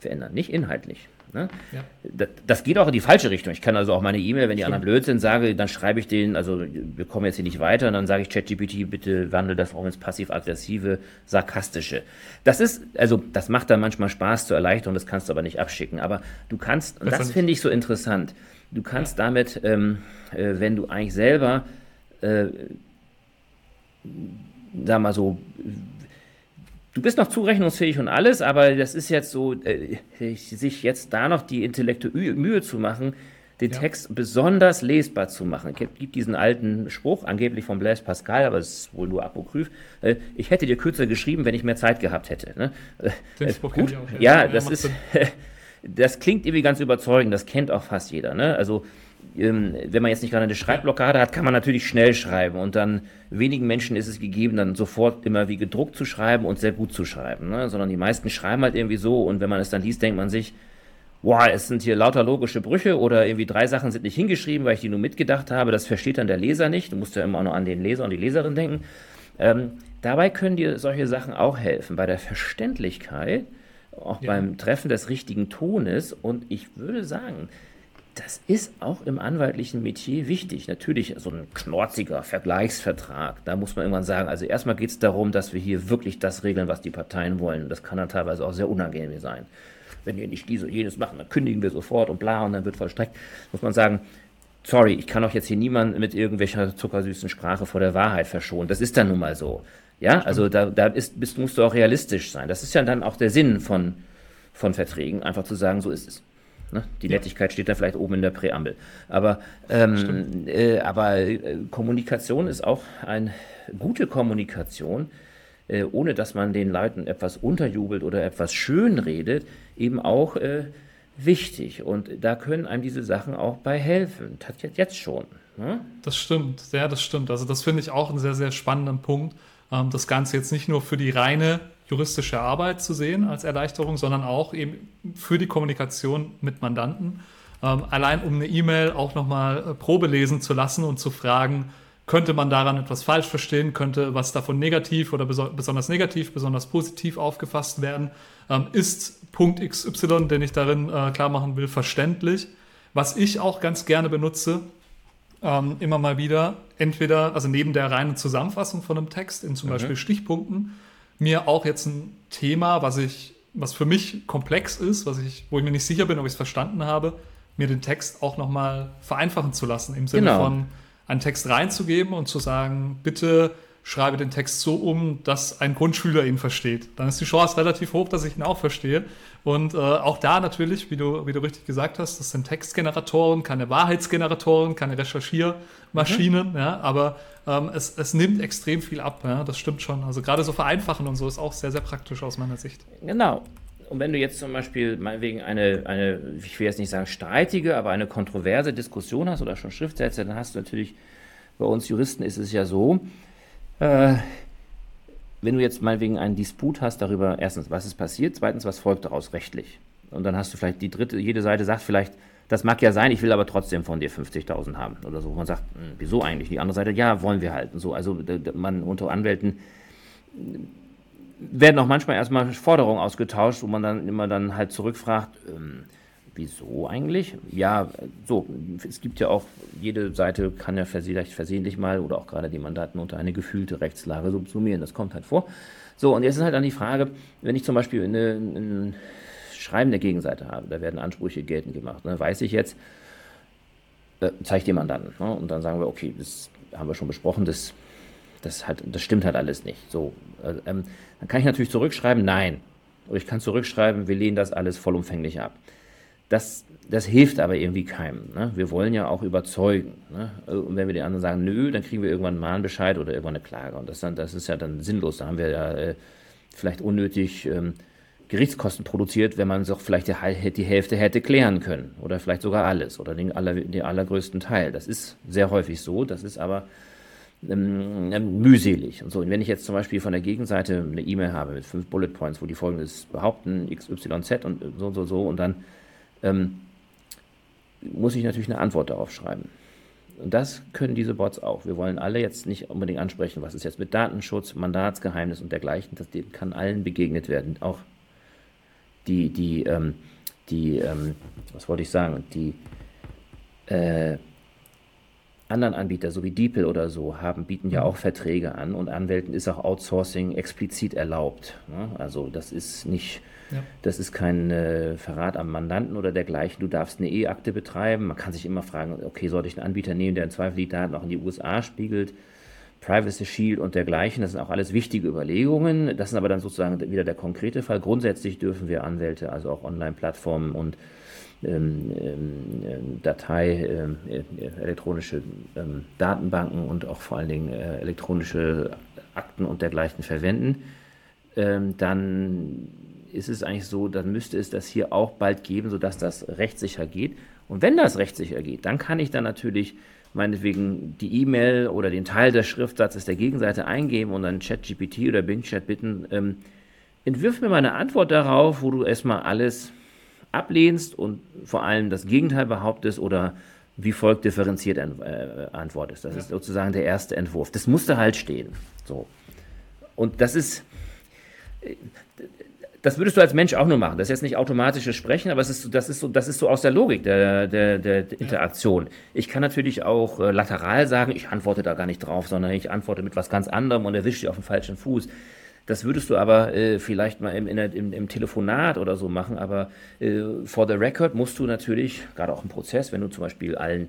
S2: verändern, nicht inhaltlich. Ne? Ja. Das, das, geht auch in die falsche Richtung. Ich kann also auch meine E-Mail, wenn die Stimmt. anderen blöd sind, sage, dann schreibe ich denen, also wir kommen jetzt hier nicht weiter, und dann sage ich ChatGPT, bitte wandle das auch ins passiv-aggressive, sarkastische. Das ist, also das macht dann manchmal Spaß zur Erleichterung, das kannst du aber nicht abschicken. Aber du kannst, und das finde ich so interessant, du kannst ja. damit, ähm, äh, wenn du eigentlich selber, äh, sag mal so, Du bist noch zurechnungsfähig und alles, aber das ist jetzt so, äh, sich jetzt da noch die intellektuelle Mühe zu machen, den ja. Text besonders lesbar zu machen. Es gibt diesen alten Spruch, angeblich von Blaise Pascal, aber es ist wohl nur apokryph. Äh, ich hätte dir kürzer geschrieben, wenn ich mehr Zeit gehabt hätte. Ne? Äh, den Spruch gut, auch, ja, ja, das ist, *laughs* das klingt irgendwie ganz überzeugend, das kennt auch fast jeder. Ne? Also wenn man jetzt nicht gerade eine Schreibblockade hat, kann man natürlich schnell schreiben und dann wenigen Menschen ist es gegeben, dann sofort immer wie gedruckt zu schreiben und sehr gut zu schreiben, ne? sondern die meisten schreiben halt irgendwie so und wenn man es dann liest, denkt man sich, wow, es sind hier lauter logische Brüche oder irgendwie drei Sachen sind nicht hingeschrieben, weil ich die nur mitgedacht habe, das versteht dann der Leser nicht, du musst ja immer nur an den Leser und die Leserin denken. Ähm, dabei können dir solche Sachen auch helfen, bei der Verständlichkeit, auch ja. beim Treffen des richtigen Tones und ich würde sagen, das ist auch im anwaltlichen Metier wichtig. Natürlich so ein knorziger Vergleichsvertrag. Da muss man irgendwann sagen, also erstmal geht es darum, dass wir hier wirklich das regeln, was die Parteien wollen. Das kann dann teilweise auch sehr unangenehm sein. Wenn wir nicht dies und jenes machen, dann kündigen wir sofort und bla und dann wird vollstreckt. Muss man sagen, sorry, ich kann doch jetzt hier niemanden mit irgendwelcher zuckersüßen Sprache vor der Wahrheit verschonen. Das ist dann nun mal so. Ja, also da, da ist, bist, musst du auch realistisch sein. Das ist ja dann auch der Sinn von, von Verträgen, einfach zu sagen, so ist es. Ne? Die ja. Nettigkeit steht da vielleicht oben in der Präambel. Aber, ähm, äh, aber äh, Kommunikation ist auch eine gute Kommunikation, äh, ohne dass man den Leuten etwas unterjubelt oder etwas schönredet, eben auch äh, wichtig. Und da können einem diese Sachen auch bei helfen. Jetzt schon.
S1: Ne? Das stimmt, ja, das stimmt. Also das finde ich auch einen sehr, sehr spannenden Punkt. Ähm, das Ganze jetzt nicht nur für die reine juristische Arbeit zu sehen als Erleichterung, sondern auch eben für die Kommunikation mit Mandanten. Ähm, allein um eine E-Mail auch nochmal äh, Probe lesen zu lassen und zu fragen, könnte man daran etwas falsch verstehen, könnte was davon negativ oder beso besonders negativ, besonders positiv aufgefasst werden, ähm, ist Punkt XY, den ich darin äh, klar machen will, verständlich. Was ich auch ganz gerne benutze, ähm, immer mal wieder, entweder, also neben der reinen Zusammenfassung von einem Text in zum mhm. Beispiel Stichpunkten, mir auch jetzt ein Thema, was ich, was für mich komplex ist, was ich, wo ich mir nicht sicher bin, ob ich es verstanden habe, mir den Text auch nochmal vereinfachen zu lassen, im Sinne genau. von einen Text reinzugeben und zu sagen, bitte schreibe den Text so um, dass ein Grundschüler ihn versteht. Dann ist die Chance relativ hoch, dass ich ihn auch verstehe. Und äh, auch da natürlich, wie du, wie du richtig gesagt hast, das sind Textgeneratoren, keine Wahrheitsgeneratoren, keine Recherchiermaschinen, mhm. ja, aber ähm, es, es nimmt extrem viel ab, ja, das stimmt schon. Also gerade so vereinfachen und so ist auch sehr, sehr praktisch aus meiner Sicht.
S2: Genau. Und wenn du jetzt zum Beispiel meinetwegen eine, eine, ich will jetzt nicht sagen streitige, aber eine kontroverse Diskussion hast oder schon Schriftsätze, dann hast du natürlich, bei uns Juristen ist es ja so, äh, wenn du jetzt meinetwegen einen Disput hast darüber, erstens, was ist passiert, zweitens, was folgt daraus rechtlich. Und dann hast du vielleicht die dritte, jede Seite sagt vielleicht, das mag ja sein, ich will aber trotzdem von dir 50.000 haben oder so. Man sagt, hm, wieso eigentlich? Die andere Seite, ja, wollen wir halten. So, also man unter Anwälten werden auch manchmal erstmal Forderungen ausgetauscht, wo man dann immer dann halt zurückfragt, ähm, wieso eigentlich? Ja, so, es gibt ja auch, jede Seite kann ja vielleicht versehentlich mal oder auch gerade die Mandaten unter eine gefühlte Rechtslage subsumieren. Das kommt halt vor. So, und jetzt ist halt dann die Frage, wenn ich zum Beispiel eine, ein Schreiben der Gegenseite habe, da werden Ansprüche geltend gemacht, ne, weiß ich jetzt, äh, zeige dem Mandanten. Ne, und dann sagen wir, okay, das haben wir schon besprochen, das, das, halt, das stimmt halt alles nicht. So, äh, ähm, dann kann ich natürlich zurückschreiben, nein. Oder ich kann zurückschreiben, wir lehnen das alles vollumfänglich ab. Das, das hilft aber irgendwie keinem. Ne? Wir wollen ja auch überzeugen. Ne? Und wenn wir den anderen sagen, nö, dann kriegen wir irgendwann einen Mahnbescheid oder irgendwann eine Klage. Und das, dann, das ist ja dann sinnlos. Da haben wir ja äh, vielleicht unnötig ähm, Gerichtskosten produziert, wenn man es auch vielleicht die, die, Hälfte hätte klären können. Oder vielleicht sogar alles oder den, aller, den allergrößten Teil. Das ist sehr häufig so. Das ist aber ähm, ähm, mühselig und so. Und wenn ich jetzt zum Beispiel von der Gegenseite eine E-Mail habe mit fünf Bullet Points, wo die folgendes behaupten, XYZ und so so so und dann ähm, muss ich natürlich eine Antwort darauf schreiben. Und das können diese Bots auch. Wir wollen alle jetzt nicht unbedingt ansprechen, was ist jetzt mit Datenschutz, Mandatsgeheimnis und dergleichen. Das dem kann allen begegnet werden. Auch die, die, ähm, die, ähm, was wollte ich sagen, die äh, anderen Anbieter, so wie DeepL oder so, haben, bieten ja auch Verträge an und Anwälten ist auch Outsourcing explizit erlaubt. Ne? Also das ist nicht, ja. das ist kein äh, Verrat am Mandanten oder dergleichen. Du darfst eine E-Akte betreiben. Man kann sich immer fragen, okay, sollte ich einen Anbieter nehmen, der im Zweifel die Daten auch in die USA spiegelt? Privacy Shield und dergleichen, das sind auch alles wichtige Überlegungen. Das ist aber dann sozusagen wieder der konkrete Fall. Grundsätzlich dürfen wir Anwälte, also auch Online-Plattformen und ähm, ähm, Datei, ähm, äh, elektronische Datenbanken und auch vor allen Dingen äh, elektronische Akten und dergleichen verwenden, dann ist es eigentlich so, dann müsste es das hier auch bald geben, sodass das rechtssicher geht. Und wenn das rechtssicher geht, dann kann ich dann natürlich meinetwegen die E-Mail oder den Teil des Schriftsatzes der Gegenseite eingeben und dann ChatGPT oder Bing Chat bitten, ähm, entwirf mir mal eine Antwort darauf, wo du erstmal alles ablehnst und vor allem das Gegenteil behauptest oder wie folgt differenziert äh, antwortest. Das ja. ist sozusagen der erste Entwurf. Das musste halt stehen. So. Und das ist, das würdest du als Mensch auch nur machen. Das ist jetzt nicht automatisches Sprechen, aber es ist, das, ist so, das ist so aus der Logik der, der, der Interaktion. Ich kann natürlich auch äh, lateral sagen, ich antworte da gar nicht drauf, sondern ich antworte mit was ganz anderem und erwische dich auf dem falschen Fuß. Das würdest du aber äh, vielleicht mal im, im, im, Telefonat oder so machen, aber äh, for the record musst du natürlich, gerade auch im Prozess, wenn du zum Beispiel allen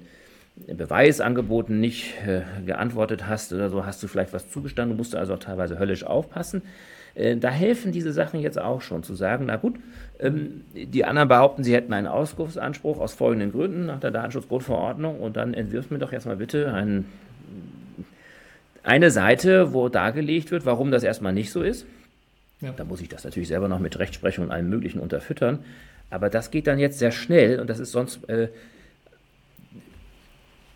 S2: Beweisangeboten nicht äh, geantwortet hast oder so, hast du vielleicht was zugestanden, du musst also auch teilweise höllisch aufpassen. Äh, da helfen diese Sachen jetzt auch schon zu sagen, na gut, ähm, die anderen behaupten, sie hätten einen Auskunftsanspruch aus folgenden Gründen nach der Datenschutzgrundverordnung und dann entwirft mir doch jetzt mal bitte einen eine Seite, wo dargelegt wird, warum das erstmal nicht so ist. Ja. Da muss ich das natürlich selber noch mit Rechtsprechung und allem Möglichen unterfüttern. Aber das geht dann jetzt sehr schnell und das ist sonst, äh,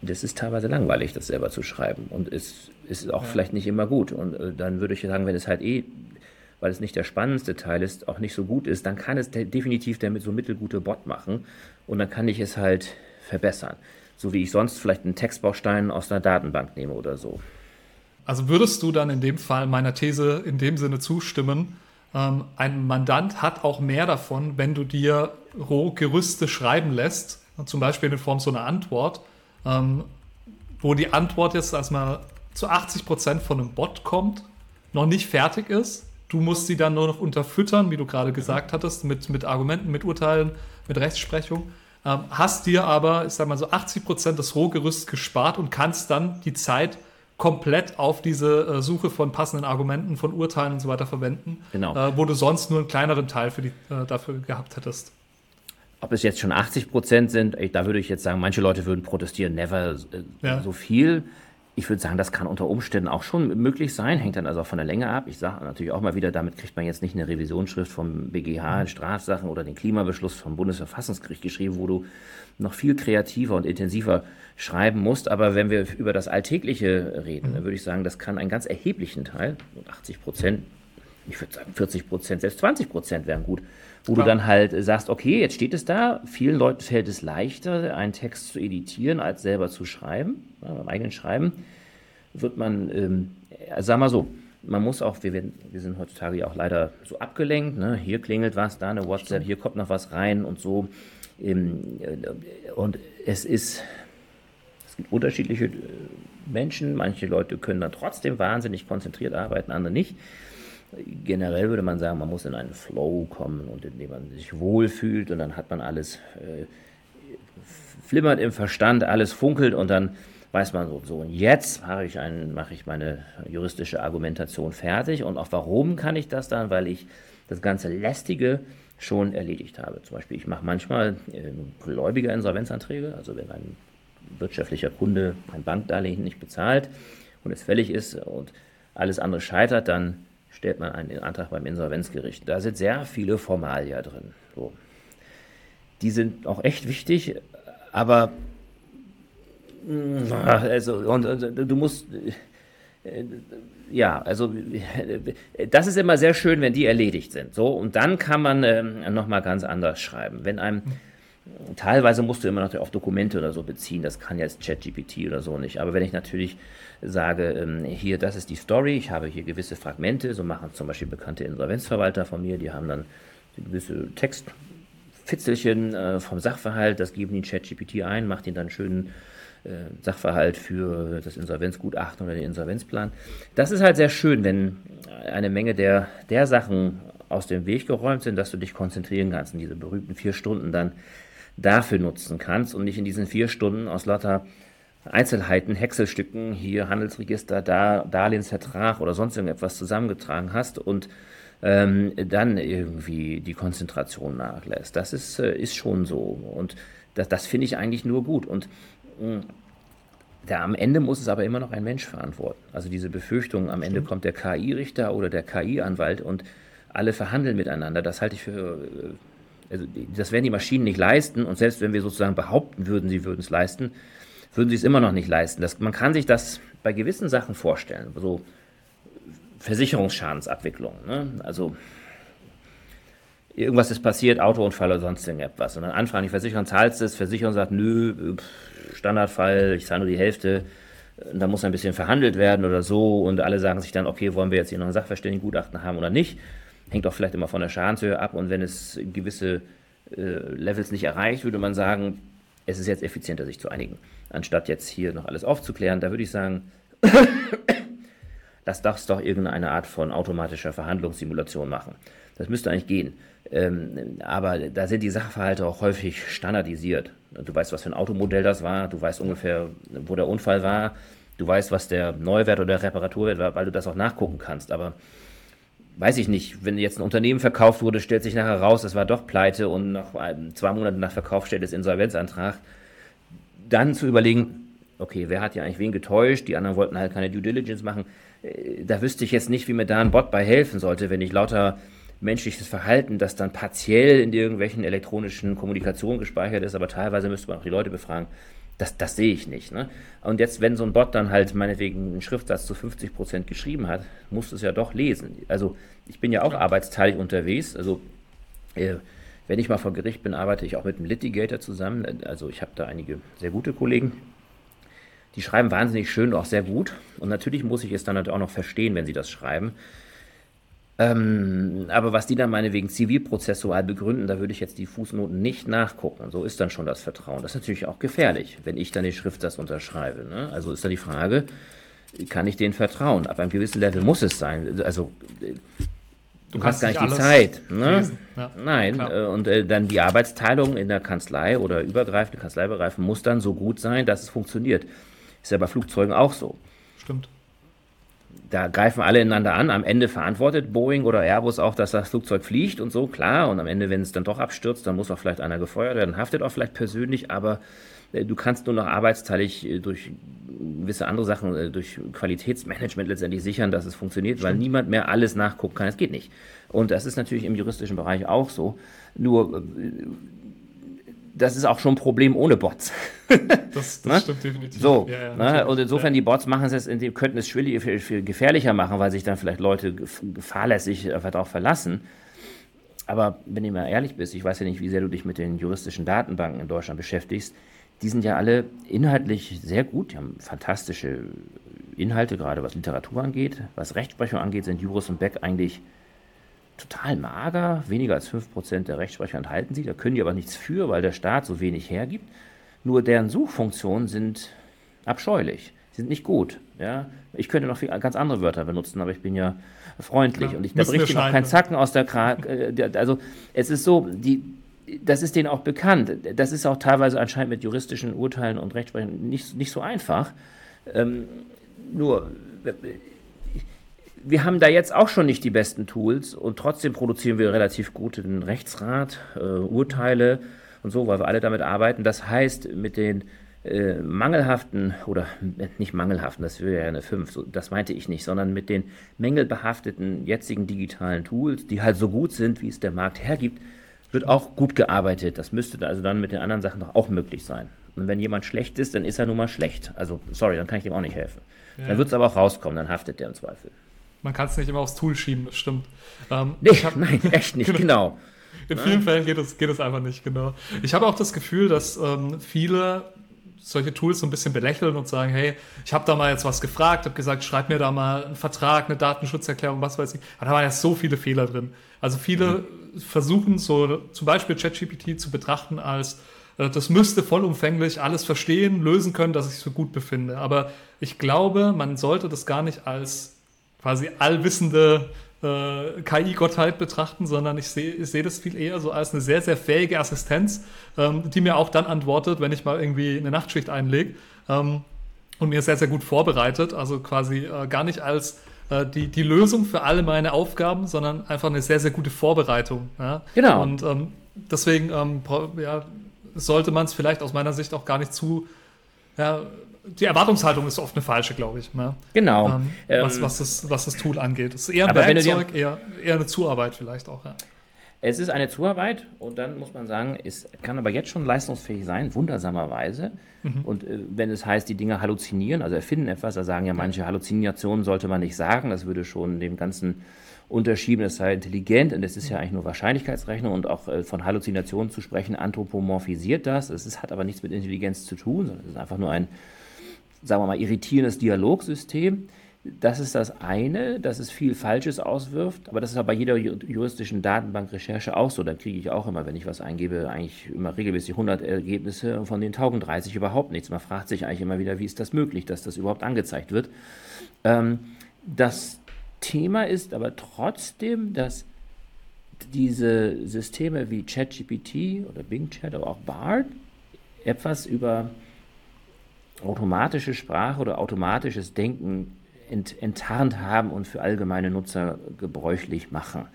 S2: das ist teilweise langweilig, das selber zu schreiben. Und es ist auch ja. vielleicht nicht immer gut. Und äh, dann würde ich sagen, wenn es halt eh, weil es nicht der spannendste Teil ist, auch nicht so gut ist, dann kann es definitiv der so mittelgute Bot machen und dann kann ich es halt verbessern. So wie ich sonst vielleicht einen Textbaustein aus einer Datenbank nehme oder so.
S1: Also würdest du dann in dem Fall meiner These in dem Sinne zustimmen, ähm, ein Mandant hat auch mehr davon, wenn du dir roh Gerüste schreiben lässt, zum Beispiel in Form so einer Antwort, ähm, wo die Antwort jetzt erstmal zu 80 Prozent von einem Bot kommt, noch nicht fertig ist. Du musst sie dann nur noch unterfüttern, wie du gerade gesagt hattest, mit, mit Argumenten, mit Urteilen, mit Rechtsprechung. Ähm, hast dir aber, ich sag mal so, 80 Prozent des Rohgerüsts gespart und kannst dann die Zeit komplett auf diese äh, Suche von passenden Argumenten, von Urteilen und so weiter verwenden, genau. äh, wo du sonst nur einen kleineren Teil für die, äh, dafür gehabt hättest.
S2: Ob es jetzt schon 80 Prozent sind, da würde ich jetzt sagen, manche Leute würden protestieren, never äh, ja. so viel. Ich würde sagen, das kann unter Umständen auch schon möglich sein, hängt dann also auch von der Länge ab. Ich sage natürlich auch mal wieder, damit kriegt man jetzt nicht eine Revisionsschrift vom BGH in Strafsachen oder den Klimabeschluss vom Bundesverfassungsgericht geschrieben, wo du noch viel kreativer und intensiver schreiben musst. Aber wenn wir über das Alltägliche reden, dann würde ich sagen, das kann einen ganz erheblichen Teil, 80 Prozent, ich würde sagen 40 Prozent, selbst 20 Prozent wären gut, wo Klar. du dann halt sagst, okay, jetzt steht es da, vielen Leuten fällt es leichter, einen Text zu editieren, als selber zu schreiben, ja, beim eigenen Schreiben wird man, ähm, sag mal so, man muss auch, wir, wir sind heutzutage ja auch leider so abgelenkt. Ne? Hier klingelt was, da eine WhatsApp, hier kommt noch was rein und so. Ähm, äh, und es ist, es gibt unterschiedliche äh, Menschen. Manche Leute können dann trotzdem wahnsinnig konzentriert arbeiten, andere nicht. Generell würde man sagen, man muss in einen Flow kommen und in dem man sich wohlfühlt und dann hat man alles äh, flimmert im Verstand, alles funkelt und dann weiß man so, so und jetzt mache ich, einen, mache ich meine juristische Argumentation fertig und auch warum kann ich das dann, weil ich das ganze Lästige schon erledigt habe. Zum Beispiel, ich mache manchmal äh, gläubige Insolvenzanträge, also wenn ein wirtschaftlicher Kunde ein Bankdarlehen nicht bezahlt und es fällig ist und alles andere scheitert, dann stellt man einen Antrag beim Insolvenzgericht. Da sind sehr viele Formalia drin. So. Die sind auch echt wichtig, aber also, und, und, du musst. Äh, ja, also *laughs* das ist immer sehr schön, wenn die erledigt sind. So, und dann kann man ähm, nochmal ganz anders schreiben. Wenn einem. Teilweise musst du immer noch auf Dokumente oder so beziehen, das kann jetzt ChatGPT oder so nicht. Aber wenn ich natürlich sage, ähm, hier, das ist die Story, ich habe hier gewisse Fragmente, so machen zum Beispiel bekannte Insolvenzverwalter von mir, die haben dann gewisse Text, Fitzelchen äh, vom Sachverhalt, das geben die in ChatGPT ein, macht ihnen dann einen schönen äh, Sachverhalt für das Insolvenzgutachten oder den Insolvenzplan. Das ist halt sehr schön, wenn eine Menge der, der Sachen aus dem Weg geräumt sind, dass du dich konzentrieren kannst und diese berühmten vier Stunden dann dafür nutzen kannst und nicht in diesen vier Stunden aus lauter Einzelheiten, Häckselstücken, hier Handelsregister, da Darlehensvertrag oder sonst irgendetwas zusammengetragen hast und ähm, dann irgendwie die Konzentration nachlässt. Das ist, äh, ist schon so. Und das, das finde ich eigentlich nur gut. Und mh, hm, da am Ende muss es aber immer noch ein Mensch verantworten. Also diese Befürchtung, am Ende kommt der KI-Richter oder der KI-Anwalt und alle verhandeln miteinander. Das halte ich für, äh, also das werden die Maschinen nicht leisten. Und selbst wenn wir sozusagen behaupten würden, sie würden es leisten, würden sie es immer noch nicht leisten. Das, man kann sich das bei gewissen Sachen vorstellen. So Versicherungsschadensabwicklung. Ne? Also irgendwas ist passiert, Autounfall oder sonst irgendetwas. Und dann anfragen die Versicherung, zahlst du es? Versicherung sagt, nö, Standardfall, ich zahle nur die Hälfte. Da muss ein bisschen verhandelt werden oder so. Und alle sagen sich dann, okay, wollen wir jetzt hier noch ein Sachverständigengutachten haben oder nicht? Hängt auch vielleicht immer von der Schadenshöhe ab. Und wenn es gewisse äh, Levels nicht erreicht, würde man sagen, es ist jetzt effizienter, sich zu einigen, anstatt jetzt hier noch alles aufzuklären. Da würde ich sagen, *coughs* lass das doch irgendeine Art von automatischer Verhandlungssimulation machen. Das müsste eigentlich gehen. Ähm, aber da sind die Sachverhalte auch häufig standardisiert. Du weißt, was für ein Automodell das war, du weißt ungefähr, wo der Unfall war, du weißt, was der Neuwert oder der Reparaturwert war, weil du das auch nachgucken kannst. Aber weiß ich nicht, wenn jetzt ein Unternehmen verkauft wurde, stellt sich nachher raus, es war doch pleite und nach zwei Monaten nach Verkauf stellt es Insolvenzantrag, dann zu überlegen, okay, wer hat ja eigentlich wen getäuscht, die anderen wollten halt keine Due Diligence machen, äh, da wüsste ich jetzt nicht, wie mir da ein Bot bei helfen sollte, wenn ich lauter menschliches Verhalten, das dann partiell in irgendwelchen elektronischen Kommunikationen gespeichert ist, aber teilweise müsste man auch die Leute befragen. Das, das sehe ich nicht. Ne? Und jetzt, wenn so ein Bot dann halt meinetwegen einen Schriftsatz zu 50 Prozent geschrieben hat, musst du es ja doch lesen. Also ich bin ja auch arbeitsteilig unterwegs. Also äh, wenn ich mal vor Gericht bin, arbeite ich auch mit einem Litigator zusammen. Also ich habe da einige sehr gute Kollegen. Die schreiben wahnsinnig schön und auch sehr gut. Und natürlich muss ich es dann halt auch noch verstehen, wenn sie das schreiben. Ähm, aber was die dann meinetwegen zivilprozessual begründen, da würde ich jetzt die Fußnoten nicht nachgucken. So ist dann schon das Vertrauen. Das ist natürlich auch gefährlich, wenn ich dann den Schriftsatz unterschreibe. Ne? Also ist da die Frage, kann ich denen vertrauen? Ab einem gewissen Level muss es sein. Also Du, hast gar nicht die Zeit. Ne? Ja, Nein, klar. Äh, und äh, dann die Arbeitsteilung in der Kanzlei oder übergreifende Kanzleibereich muss dann so gut sein, dass es funktioniert. Ist ja bei Flugzeugen auch so.
S1: Stimmt.
S2: Da greifen alle ineinander an. Am Ende verantwortet Boeing oder Airbus auch, dass das Flugzeug fliegt und so, klar. Und am Ende, wenn es dann doch abstürzt, dann muss auch vielleicht einer gefeuert werden, haftet auch vielleicht persönlich, aber äh, du kannst nur noch arbeitsteilig äh, durch gewisse andere Sachen, äh, durch Qualitätsmanagement letztendlich sichern, dass es funktioniert, Stimmt. weil niemand mehr alles nachgucken kann. Es geht nicht. Und das ist natürlich im juristischen Bereich auch so. Nur das ist auch schon ein Problem ohne Bots.
S1: das, das *laughs* ne? stimmt definitiv.
S2: So, ja, ja, ne? Und insofern, die Bots machen es jetzt, könnten es schwierig, viel, viel gefährlicher machen, weil sich dann vielleicht Leute fahrlässig darauf verlassen. Aber wenn du mal ehrlich bist, ich weiß ja nicht, wie sehr du dich mit den juristischen Datenbanken in Deutschland beschäftigst, die sind ja alle inhaltlich sehr gut, die haben fantastische Inhalte, gerade was Literatur angeht. Was Rechtsprechung angeht, sind Juris und Beck eigentlich total mager. Weniger als 5% der Rechtsprechung enthalten sie. Da können die aber nichts für, weil der Staat so wenig hergibt. Nur deren Suchfunktionen sind abscheulich. Sie sind nicht gut. Ja? Ich könnte noch viel, ganz andere Wörter benutzen, aber ich bin ja freundlich. Ja, und ich, da bricht auch kein Zacken aus der Krake. Äh, also es ist so, die, das ist denen auch bekannt. Das ist auch teilweise anscheinend mit juristischen Urteilen und Rechtsprechung nicht, nicht so einfach. Ähm, nur, wir haben da jetzt auch schon nicht die besten Tools und trotzdem produzieren wir relativ guten Rechtsrat, äh, Urteile und so, weil wir alle damit arbeiten. Das heißt, mit den äh, mangelhaften oder nicht mangelhaften, das wäre ja eine 5, so, das meinte ich nicht, sondern mit den mängelbehafteten jetzigen digitalen Tools, die halt so gut sind, wie es der Markt hergibt, wird auch gut gearbeitet. Das müsste also dann mit den anderen Sachen doch auch möglich sein. Und wenn jemand schlecht ist, dann ist er nun mal schlecht. Also, sorry, dann kann ich dem auch nicht helfen. Ja. Dann wird es aber auch rauskommen, dann haftet der im Zweifel.
S1: Man kann es nicht immer aufs Tool schieben, das stimmt.
S2: Ähm, *laughs* nee, hab, nein, echt nicht, *laughs* genau.
S1: In vielen Fällen geht es, geht es einfach nicht, genau. Ich habe auch das Gefühl, dass ähm, viele solche Tools so ein bisschen belächeln und sagen, hey, ich habe da mal jetzt was gefragt, habe gesagt, schreib mir da mal einen Vertrag, eine Datenschutzerklärung, was weiß ich. Aber da waren ja so viele Fehler drin. Also viele mhm. versuchen so zum Beispiel ChatGPT zu betrachten als, äh, das müsste vollumfänglich alles verstehen, lösen können, dass ich so gut befinde. Aber ich glaube, man sollte das gar nicht als quasi allwissende äh, KI-Gottheit betrachten, sondern ich sehe seh das viel eher so als eine sehr, sehr fähige Assistenz, ähm, die mir auch dann antwortet, wenn ich mal irgendwie eine Nachtschicht einlege ähm, und mir sehr, sehr gut vorbereitet. Also quasi äh, gar nicht als äh, die, die Lösung für alle meine Aufgaben, sondern einfach eine sehr, sehr gute Vorbereitung. Ja?
S2: Genau.
S1: Und ähm, deswegen ähm, ja, sollte man es vielleicht aus meiner Sicht auch gar nicht zu ja, die Erwartungshaltung ist oft eine falsche, glaube ich. Ne?
S2: Genau.
S1: Ähm, was, ähm, was, das, was das Tool angeht. Es ist eher ein Werkzeug, eher, eher eine Zuarbeit vielleicht auch. Ja.
S2: Es ist eine Zuarbeit und dann muss man sagen, es kann aber jetzt schon leistungsfähig sein, wundersamerweise. Mhm. Und äh, wenn es heißt, die Dinge halluzinieren, also erfinden etwas, da sagen ja manche, Halluzinationen sollte man nicht sagen, das würde schon dem Ganzen unterschieben, es sei intelligent und es ist ja eigentlich nur Wahrscheinlichkeitsrechnung und auch äh, von Halluzinationen zu sprechen, anthropomorphisiert das. Es hat aber nichts mit Intelligenz zu tun, sondern es ist einfach nur ein sagen wir mal, irritierendes Dialogsystem. Das ist das eine, dass es viel Falsches auswirft, aber das ist auch bei jeder juristischen Datenbankrecherche auch so. Da kriege ich auch immer, wenn ich was eingebe, eigentlich immer regelmäßig 100 Ergebnisse, von denen taugen 30 überhaupt nichts. Man fragt sich eigentlich immer wieder, wie ist das möglich, dass das überhaupt angezeigt wird. Ähm, das Thema ist aber trotzdem, dass diese Systeme wie ChatGPT oder Bing Chat, aber auch BART etwas über automatische Sprache oder automatisches Denken ent, enttarnt haben und für allgemeine Nutzer gebräuchlich machen.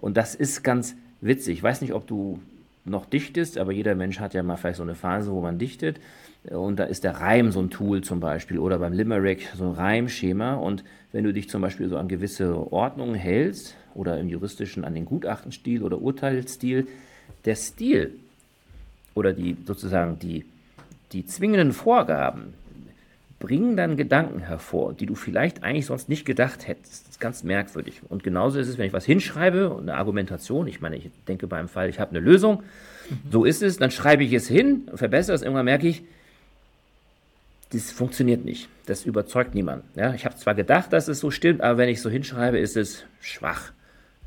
S2: Und das ist ganz witzig. Ich weiß nicht, ob du noch dichtest, aber jeder Mensch hat ja mal vielleicht so eine Phase, wo man dichtet. Und da ist der Reim so ein Tool zum Beispiel oder beim Limerick so ein Reimschema. Und wenn du dich zum Beispiel so an gewisse Ordnungen hältst oder im juristischen an den Gutachtenstil oder Urteilsstil, der Stil oder die sozusagen die die zwingenden Vorgaben bringen dann Gedanken hervor, die du vielleicht eigentlich sonst nicht gedacht hättest. Das ist ganz merkwürdig. Und genauso ist es, wenn ich was hinschreibe, eine Argumentation, ich meine, ich denke beim Fall, ich habe eine Lösung, mhm. so ist es, dann schreibe ich es hin, verbessere es, irgendwann merke ich, das funktioniert nicht. Das überzeugt niemand. Ja, ich habe zwar gedacht, dass es so stimmt, aber wenn ich so hinschreibe, ist es schwach.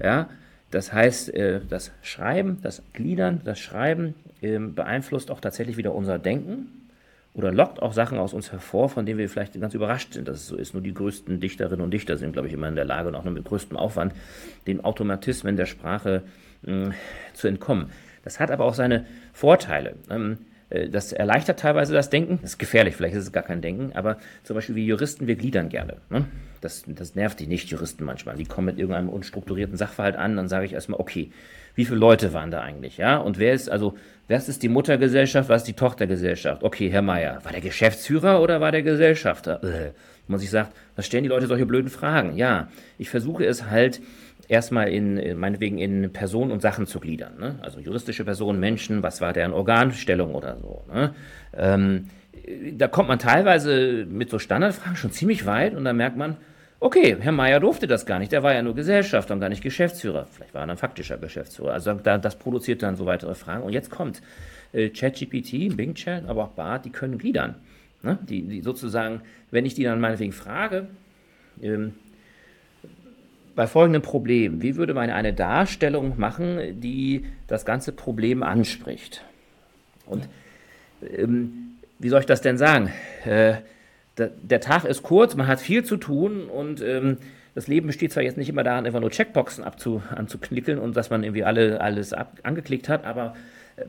S2: Ja, das heißt, äh, das Schreiben, das Gliedern, das Schreiben ähm, beeinflusst auch tatsächlich wieder unser Denken oder lockt auch Sachen aus uns hervor, von denen wir vielleicht ganz überrascht sind, dass es so ist. Nur die größten Dichterinnen und Dichter sind, glaube ich, immer in der Lage und auch nur mit größtem Aufwand, den Automatismen der Sprache mh, zu entkommen. Das hat aber auch seine Vorteile. Ähm, äh, das erleichtert teilweise das Denken. Das ist gefährlich, vielleicht ist es gar kein Denken, aber zum Beispiel wie Juristen, wir gliedern gerne. Ne? Das, das nervt die Nicht-Juristen manchmal. Die kommen mit irgendeinem unstrukturierten Sachverhalt an, dann sage ich erstmal, okay, wie viele Leute waren da eigentlich? Ja? Und wer ist, also, was ist die Muttergesellschaft, was ist die Tochtergesellschaft? Okay, Herr Meier, war der Geschäftsführer oder war der Gesellschafter? Äh. Man sich sagt, was stellen die Leute solche blöden Fragen? Ja, ich versuche es halt erstmal in, meinetwegen in Personen und Sachen zu gliedern. Ne? Also juristische Personen, Menschen, was war deren Organstellung oder so. Ne? Ähm, da kommt man teilweise mit so Standardfragen schon ziemlich weit und dann merkt man, okay, Herr Mayer durfte das gar nicht, der war ja nur Gesellschafter und gar nicht Geschäftsführer. Vielleicht war er ein faktischer Geschäftsführer. Also da, das produziert dann so weitere Fragen. Und jetzt kommt äh, ChatGPT, Bing Chat, aber auch Bart, die können gliedern. Ne? Die, die sozusagen, wenn ich die dann meinetwegen frage, ähm, bei folgendem Problem, wie würde man eine Darstellung machen, die das ganze Problem anspricht? Und ähm, wie soll ich das denn sagen? Äh, der, der, Tag ist kurz, man hat viel zu tun und ähm, das Leben besteht zwar jetzt nicht immer daran, einfach nur Checkboxen abzu, anzuknickeln und dass man irgendwie alle, alles ab, angeklickt hat, aber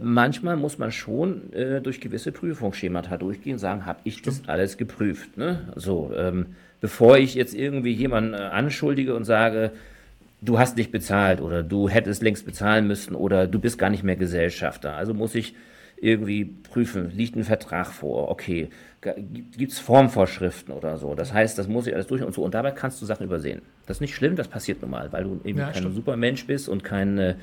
S2: manchmal muss man schon äh, durch gewisse Prüfungsschemata durchgehen, sagen, habe ich das alles geprüft. Ne? So, ähm, bevor ich jetzt irgendwie jemanden äh, anschuldige und sage, du hast nicht bezahlt oder du hättest längst bezahlen müssen oder du bist gar nicht mehr Gesellschafter. Also muss ich irgendwie prüfen, liegt ein Vertrag vor, okay, gibt es Formvorschriften oder so. Das heißt, das muss ich alles durch und so. Und dabei kannst du Sachen übersehen. Das ist nicht schlimm, das passiert nun mal, weil du eben ja, kein stimmt. Supermensch bist und kein äh,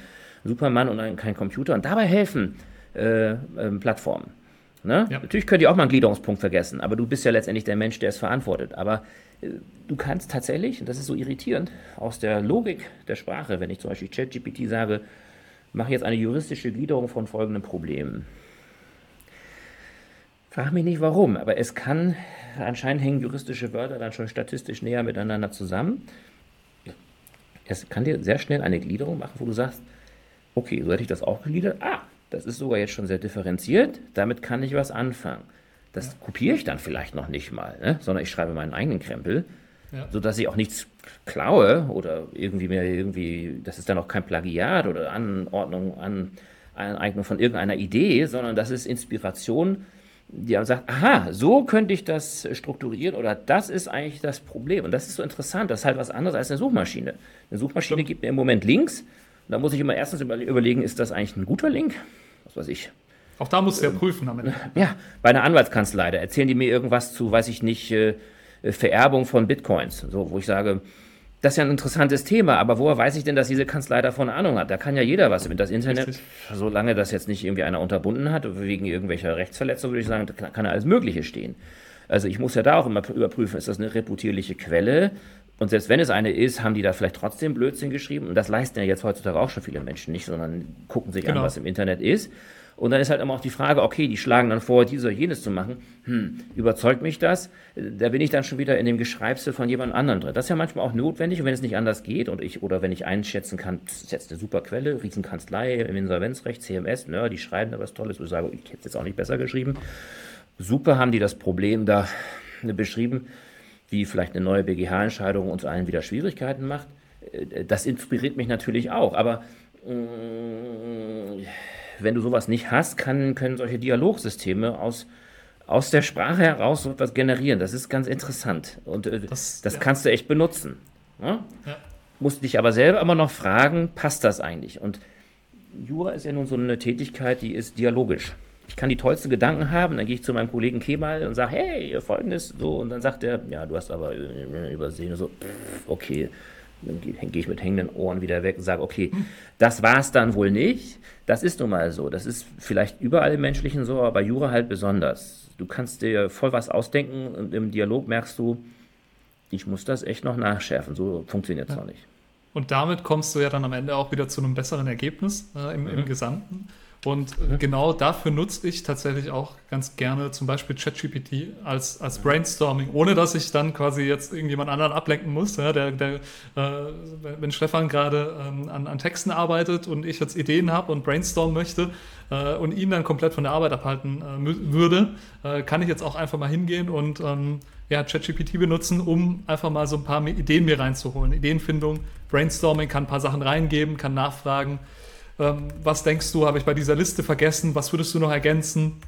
S2: Superman und kein Computer. Und dabei helfen äh, äh, Plattformen. Ne? Ja. Natürlich könnt ihr auch mal einen Gliederungspunkt vergessen, aber du bist ja letztendlich der Mensch, der es verantwortet. Aber du kannst tatsächlich, und das ist so irritierend, aus der Logik der Sprache, wenn ich zum Beispiel ChatGPT sage, mache jetzt eine juristische Gliederung von folgenden Problemen Frag mich nicht warum, aber es kann, anscheinend hängen juristische Wörter dann schon statistisch näher miteinander zusammen. Es kann dir sehr schnell eine Gliederung machen, wo du sagst, okay, so hätte ich das auch gegliedert. Ah, das ist sogar jetzt schon sehr differenziert, damit kann ich was anfangen. Das ja. kopiere ich dann vielleicht noch nicht mal, ne? sondern ich schreibe meinen eigenen Krempel, ja. sodass ich auch nichts klaue oder irgendwie mehr irgendwie, das ist dann auch kein Plagiat oder Anordnung, An, Aneignung von irgendeiner Idee, sondern das ist Inspiration die sagt, aha, so könnte ich das strukturieren oder das ist eigentlich das Problem. Und das ist so interessant, das ist halt was anderes als eine Suchmaschine. Eine Suchmaschine Stimmt. gibt mir im Moment Links. Und da muss ich immer erstens überlegen, ist das eigentlich ein guter Link? Was weiß ich.
S1: Auch da musst du ja prüfen damit.
S2: Ja, bei einer Anwaltskanzlei, da erzählen die mir irgendwas zu, weiß ich nicht, äh, Vererbung von Bitcoins. So, wo ich sage, das ist ja ein interessantes Thema, aber woher weiß ich denn, dass diese Kanzlei davon Ahnung hat? Da kann ja jeder was. Mit das Internet, Richtig. solange das jetzt nicht irgendwie einer unterbunden hat, wegen irgendwelcher Rechtsverletzung, würde ich sagen, da kann ja alles Mögliche stehen. Also ich muss ja da auch immer überprüfen, ist das eine reputierliche Quelle? Und selbst wenn es eine ist, haben die da vielleicht trotzdem Blödsinn geschrieben. Und das leisten ja jetzt heutzutage auch schon viele Menschen nicht, sondern gucken sich genau. an, was im Internet ist. Und dann ist halt immer auch die Frage, okay, die schlagen dann vor, dies oder jenes zu machen. Hm, überzeugt mich das? Da bin ich dann schon wieder in dem Geschreibsel von jemand anderem drin. Das ist ja manchmal auch notwendig, und wenn es nicht anders geht und ich, oder wenn ich einschätzen kann, das ist jetzt eine super Quelle, Riesenkanzlei im Insolvenzrecht, CMS, ne, die schreiben da was Tolles, wo ich sage, ich hätte es jetzt auch nicht besser geschrieben. Super haben die das Problem da beschrieben, wie vielleicht eine neue BGH-Entscheidung uns allen wieder Schwierigkeiten macht. Das inspiriert mich natürlich auch, aber mh, mm, wenn du sowas nicht hast, kann, können solche Dialogsysteme aus, aus der Sprache heraus so etwas generieren. Das ist ganz interessant. Und äh, das, das ja. kannst du echt benutzen. Ne? Ja? Musst dich aber selber immer noch fragen, passt das eigentlich? Und Jura ist ja nun so eine Tätigkeit, die ist dialogisch. Ich kann die tollsten Gedanken haben, dann gehe ich zu meinem Kollegen Kemal und sage, hey, folgendes, so, und dann sagt er, ja, du hast aber übersehen, so, okay, dann gehe ich mit hängenden Ohren wieder weg und sage, okay, das war es dann wohl nicht. Das ist nun mal so. Das ist vielleicht überall im Menschlichen so, aber bei Jura halt besonders. Du kannst dir voll was ausdenken und im Dialog merkst du, ich muss das echt noch nachschärfen. So funktioniert es ja. noch nicht.
S1: Und damit kommst du ja dann am Ende auch wieder zu einem besseren Ergebnis äh, im, mhm. im Gesamten. Und genau dafür nutze ich tatsächlich auch ganz gerne zum Beispiel ChatGPT als, als Brainstorming, ohne dass ich dann quasi jetzt irgendjemand anderen ablenken muss. Ja, der, der, äh, wenn Stefan gerade ähm, an, an Texten arbeitet und ich jetzt Ideen habe und brainstormen möchte äh, und ihn dann komplett von der Arbeit abhalten äh, würde, äh, kann ich jetzt auch einfach mal hingehen und ähm, ja, ChatGPT benutzen, um einfach mal so ein paar Ideen mir reinzuholen. Ideenfindung, Brainstorming, kann ein paar Sachen reingeben, kann nachfragen ähm, was denkst du, habe ich bei dieser Liste vergessen? Was würdest du noch ergänzen?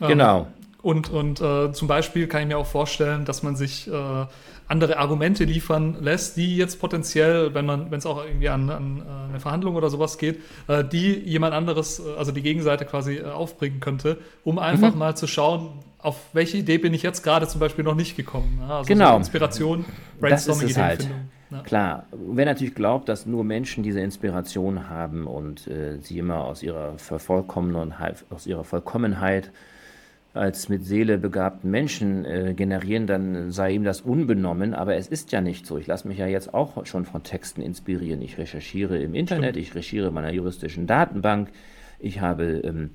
S2: Ähm, genau.
S1: Und, und äh, zum Beispiel kann ich mir auch vorstellen, dass man sich äh, andere Argumente liefern lässt, die jetzt potenziell, wenn man, wenn es auch irgendwie an, an äh, eine Verhandlung oder sowas geht, äh, die jemand anderes, äh, also die Gegenseite quasi äh, aufbringen könnte, um einfach mhm. mal zu schauen, auf welche Idee bin ich jetzt gerade zum Beispiel noch nicht gekommen.
S2: Also genau. So
S1: Inspiration,
S2: Brainstorming, das ist es halt. Ja. Klar, wer natürlich glaubt, dass nur Menschen diese Inspiration haben und äh, sie immer aus ihrer aus ihrer Vollkommenheit als mit Seele begabten Menschen äh, generieren, dann sei ihm das unbenommen. Aber es ist ja nicht so. Ich lasse mich ja jetzt auch schon von Texten inspirieren. Ich recherchiere im Internet, Stimmt. ich recherchiere in meiner juristischen Datenbank. Ich habe ähm,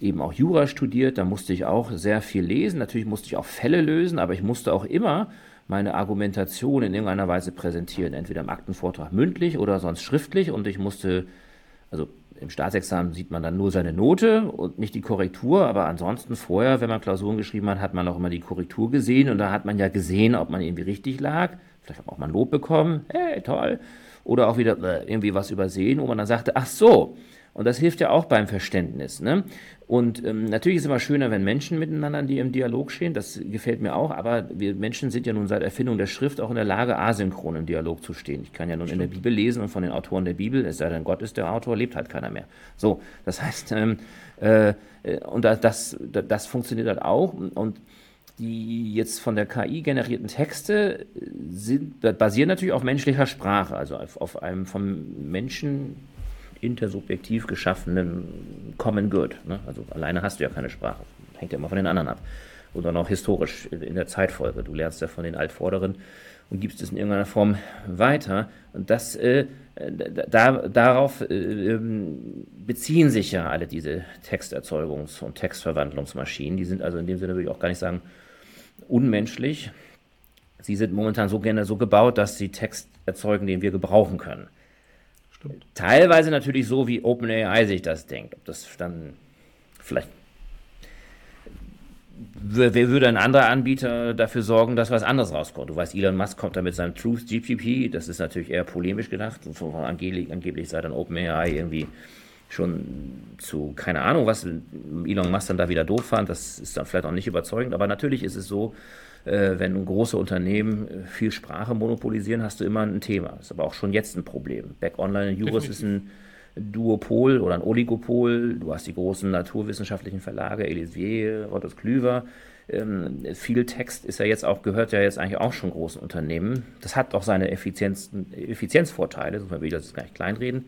S2: eben auch Jura studiert, da musste ich auch sehr viel lesen. Natürlich musste ich auch Fälle lösen, aber ich musste auch immer meine Argumentation in irgendeiner Weise präsentieren, entweder im Aktenvortrag mündlich oder sonst schriftlich. Und ich musste, also im Staatsexamen sieht man dann nur seine Note und nicht die Korrektur, aber ansonsten vorher, wenn man Klausuren geschrieben hat, hat man auch immer die Korrektur gesehen und da hat man ja gesehen, ob man irgendwie richtig lag. Vielleicht hat man auch mal ein Lob bekommen, hey, toll. Oder auch wieder äh, irgendwie was übersehen, wo man dann sagte, ach so, und das hilft ja auch beim Verständnis. Ne? Und ähm, natürlich ist es immer schöner, wenn Menschen miteinander die im Dialog stehen. Das gefällt mir auch. Aber wir Menschen sind ja nun seit Erfindung der Schrift auch in der Lage, asynchron im Dialog zu stehen. Ich kann ja nun Stimmt. in der Bibel lesen und von den Autoren der Bibel, es sei denn, Gott ist der Autor, lebt halt keiner mehr. So, das heißt, ähm, äh, und das, das, das funktioniert halt auch. Und die jetzt von der KI generierten Texte sind, basieren natürlich auf menschlicher Sprache, also auf, auf einem vom Menschen intersubjektiv geschaffenen Common Good. Ne? Also alleine hast du ja keine Sprache. Hängt ja immer von den anderen ab. Oder noch historisch in der Zeitfolge. Du lernst ja von den Altvorderen und gibst es in irgendeiner Form weiter. Und das, äh, da, darauf äh, ähm, beziehen sich ja alle diese Texterzeugungs- und Textverwandlungsmaschinen. Die sind also in dem Sinne würde ich auch gar nicht sagen unmenschlich. Sie sind momentan so gerne so gebaut, dass sie Text erzeugen, den wir gebrauchen können. Stimmt. Teilweise natürlich so, wie OpenAI sich das denkt. Ob das dann vielleicht wer würde ein anderer Anbieter dafür sorgen, dass was anderes rauskommt? Du weißt, Elon Musk kommt da mit seinem Truth GPP, das ist natürlich eher polemisch gedacht. Von angeblich, angeblich sei dann OpenAI irgendwie schon zu, keine Ahnung, was Elon Musk dann da wieder doof fand, das ist dann vielleicht auch nicht überzeugend, aber natürlich ist es so, wenn große Unternehmen äh, viel Sprache monopolisieren, hast du immer ein Thema. Das ist aber auch schon jetzt ein Problem. Back Online in Juris ist ein Duopol oder ein Oligopol. Du hast die großen naturwissenschaftlichen Verlage, Elsevier, Rottes Klüver. Ähm, viel Text ist ja jetzt auch, gehört ja jetzt eigentlich auch schon großen Unternehmen. Das hat auch seine Effizienz, Effizienzvorteile, sonst will ich das gar nicht kleinreden.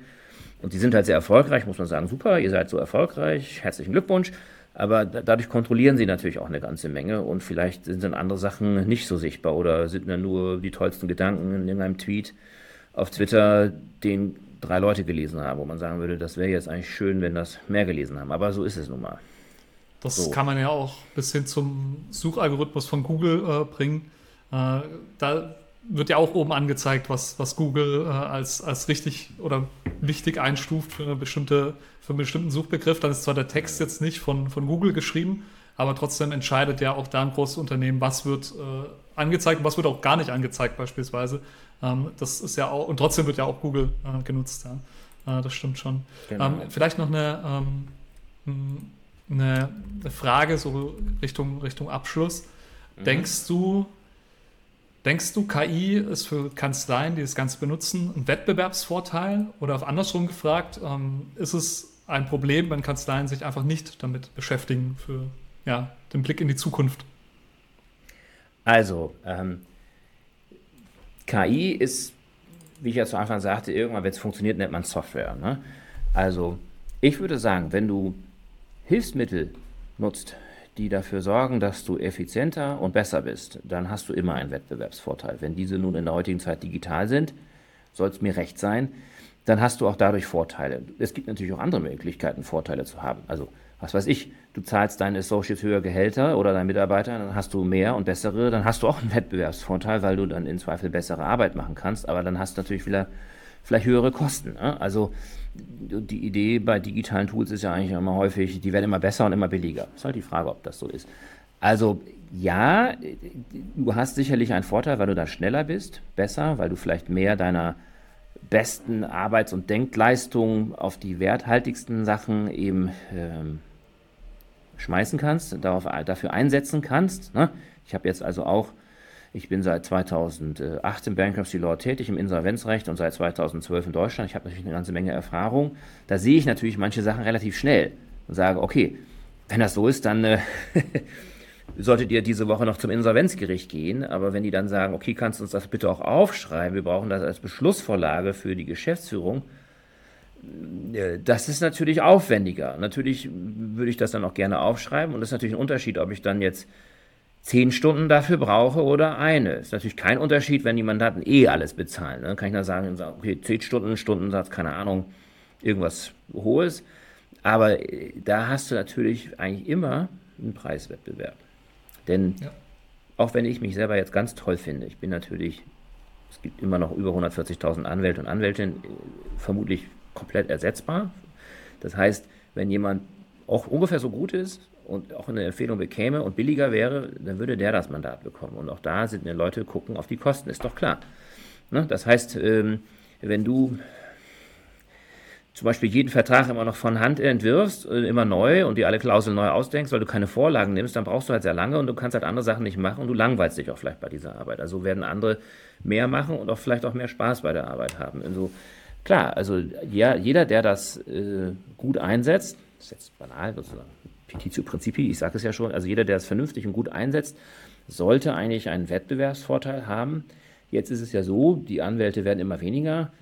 S2: Und die sind halt sehr erfolgreich, muss man sagen, super, ihr seid so erfolgreich, herzlichen Glückwunsch. Aber dadurch kontrollieren sie natürlich auch eine ganze Menge und vielleicht sind dann andere Sachen nicht so sichtbar oder sind dann nur die tollsten Gedanken in irgendeinem Tweet auf Twitter, den drei Leute gelesen haben, wo man sagen würde, das wäre jetzt eigentlich schön, wenn das mehr gelesen haben. Aber so ist es nun mal.
S1: Das so. kann man ja auch bis hin zum Suchalgorithmus von Google äh, bringen. Äh, da wird ja auch oben angezeigt, was, was Google äh, als, als richtig oder wichtig einstuft für, eine bestimmte, für einen bestimmten Suchbegriff. Dann ist zwar der Text jetzt nicht von, von Google geschrieben, aber trotzdem entscheidet ja auch da ein großes Unternehmen, was wird äh, angezeigt und was wird auch gar nicht angezeigt beispielsweise. Ähm, das ist ja auch, und trotzdem wird ja auch Google äh, genutzt. Ja. Äh, das stimmt schon. Genau. Ähm, vielleicht noch eine, ähm, eine, eine, Frage so Richtung, Richtung Abschluss. Mhm. Denkst du, Denkst du, KI ist für Kanzleien, die das Ganze benutzen, ein Wettbewerbsvorteil? Oder auf andersrum gefragt, ähm, ist es ein Problem, wenn Kanzleien sich einfach nicht damit beschäftigen für ja, den Blick in die Zukunft?
S2: Also, ähm, KI ist, wie ich ja zu Anfang sagte, irgendwann, wenn es funktioniert, nennt man Software. Ne? Also, ich würde sagen, wenn du Hilfsmittel nutzt, die dafür sorgen, dass du effizienter und besser bist, dann hast du immer einen Wettbewerbsvorteil. Wenn diese nun in der heutigen Zeit digital sind, soll es mir recht sein, dann hast du auch dadurch Vorteile. Es gibt natürlich auch andere Möglichkeiten, Vorteile zu haben. Also, was weiß ich, du zahlst deinen Associates höher Gehälter oder deinen Mitarbeitern, dann hast du mehr und bessere, dann hast du auch einen Wettbewerbsvorteil, weil du dann in Zweifel bessere Arbeit machen kannst, aber dann hast du natürlich wieder vielleicht höhere Kosten. Ne? Also die Idee bei digitalen Tools ist ja eigentlich immer häufig, die werden immer besser und immer billiger. Ist halt die Frage, ob das so ist. Also ja, du hast sicherlich einen Vorteil, weil du da schneller bist, besser, weil du vielleicht mehr deiner besten Arbeits- und Denkleistung auf die werthaltigsten Sachen eben ähm, schmeißen kannst, darauf, dafür einsetzen kannst. Ne? Ich habe jetzt also auch ich bin seit 2008 im Bankruptcy Law tätig, im Insolvenzrecht und seit 2012 in Deutschland. Ich habe natürlich eine ganze Menge Erfahrung. Da sehe ich natürlich manche Sachen relativ schnell und sage, okay, wenn das so ist, dann äh, *laughs* solltet ihr diese Woche noch zum Insolvenzgericht gehen. Aber wenn die dann sagen, okay, kannst du uns das bitte auch aufschreiben, wir brauchen das als Beschlussvorlage für die Geschäftsführung, äh, das ist natürlich aufwendiger. Natürlich würde ich das dann auch gerne aufschreiben und das ist natürlich ein Unterschied, ob ich dann jetzt zehn Stunden dafür brauche oder eine. Ist natürlich kein Unterschied, wenn die Mandanten eh alles bezahlen. Dann ne? kann ich dann sagen, okay, zehn Stunden, Stundensatz, keine Ahnung, irgendwas Hohes. Aber äh, da hast du natürlich eigentlich immer einen Preiswettbewerb. Denn ja. auch wenn ich mich selber jetzt ganz toll finde, ich bin natürlich, es gibt immer noch über 140.000 Anwälte und Anwältinnen, äh, vermutlich komplett ersetzbar. Das heißt, wenn jemand auch ungefähr so gut ist und auch eine Empfehlung bekäme und billiger wäre, dann würde der das Mandat bekommen. Und auch da sind mir Leute gucken auf die Kosten, ist doch klar. Ne? Das heißt, ähm, wenn du zum Beispiel jeden Vertrag immer noch von Hand entwirfst, äh, immer neu und dir alle Klauseln neu ausdenkst, weil du keine Vorlagen nimmst, dann brauchst du halt sehr lange und du kannst halt andere Sachen nicht machen und du langweilst dich auch vielleicht bei dieser Arbeit. Also werden andere mehr machen und auch vielleicht auch mehr Spaß bei der Arbeit haben. Also klar, also ja, jeder, der das äh, gut einsetzt, ist jetzt banal sozusagen, Petitio Principi, ich sage es ja schon, also jeder, der es vernünftig und gut einsetzt, sollte eigentlich einen Wettbewerbsvorteil haben. Jetzt ist es ja so, die Anwälte werden immer weniger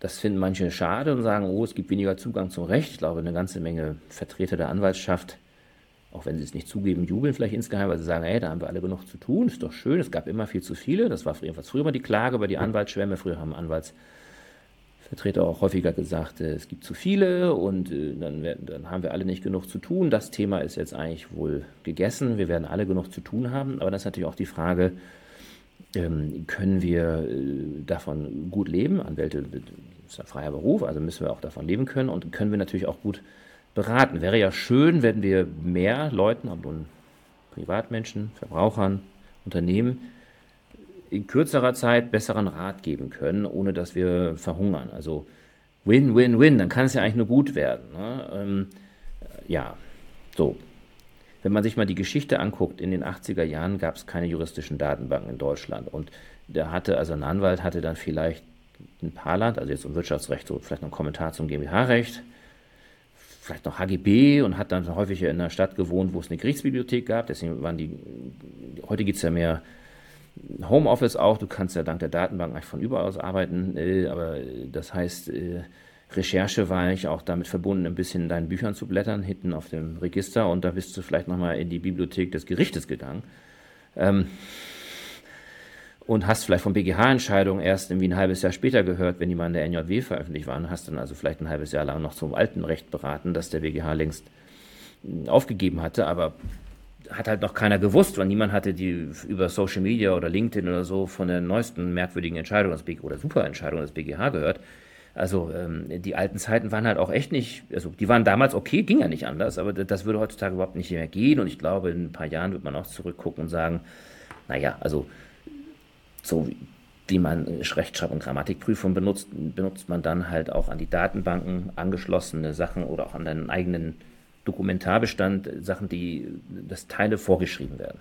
S2: das finden manche schade und sagen, oh, es gibt weniger Zugang zum Recht. Ich glaube, eine ganze Menge Vertreter der Anwaltschaft, auch wenn sie es nicht zugeben, jubeln vielleicht insgeheim, weil sie sagen, hey, da haben wir alle genug zu tun, ist doch schön, es gab immer viel zu viele. Das war jedenfalls früher mal die Klage über die Anwaltsschwemme. Früher haben Anwaltsvertreter auch häufiger gesagt, äh, es gibt zu viele und äh, dann, werden, dann haben wir alle nicht genug zu tun. Das Thema ist jetzt eigentlich wohl gegessen. Wir werden alle genug zu tun haben. Aber das ist natürlich auch die Frage, ähm, können wir äh, davon gut leben? Anwälte ist ein freier Beruf, also müssen wir auch davon leben können und können wir natürlich auch gut beraten. Wäre ja schön, wenn wir mehr Leuten, ob nun Privatmenschen, Verbrauchern, Unternehmen, in kürzerer Zeit besseren Rat geben können, ohne dass wir verhungern. Also Win, Win, Win, dann kann es ja eigentlich nur gut werden. Ne? Ähm, ja, so. Wenn man sich mal die Geschichte anguckt, in den 80er Jahren gab es keine juristischen Datenbanken in Deutschland. Und der hatte, also ein Anwalt hatte dann vielleicht ein Paarland, also jetzt um Wirtschaftsrecht, so vielleicht noch ein Kommentar zum GmbH-Recht, vielleicht noch HGB und hat dann häufig in einer Stadt gewohnt, wo es eine Gerichtsbibliothek gab. Deswegen waren die, heute gibt es ja mehr Homeoffice auch, du kannst ja dank der Datenbank eigentlich von überall aus arbeiten, äh, aber das heißt, äh, Recherche war eigentlich auch damit verbunden, ein bisschen in deinen Büchern zu blättern, hinten auf dem Register. Und da bist du vielleicht nochmal in die Bibliothek des Gerichtes gegangen. Ähm, und hast vielleicht von BGH-Entscheidungen erst irgendwie ein halbes Jahr später gehört, wenn die mal in der NJW veröffentlicht waren, hast dann also vielleicht ein halbes Jahr lang noch zum alten Recht beraten, das der BGH längst hm, aufgegeben hatte, aber hat halt noch keiner gewusst, weil niemand hatte die über Social Media oder LinkedIn oder so von der neuesten merkwürdigen Entscheidung des BGH oder Superentscheidung des BGH gehört. Also ähm, die alten Zeiten waren halt auch echt nicht, also die waren damals okay, ging ja nicht anders, aber das würde heutzutage überhaupt nicht mehr gehen und ich glaube, in ein paar Jahren wird man auch zurückgucken und sagen, naja, also so wie, wie man Rechtschreib- und Grammatikprüfung benutzt, benutzt man dann halt auch an die Datenbanken angeschlossene Sachen oder auch an deinen eigenen Dokumentarbestand Sachen, die das Teile vorgeschrieben werden.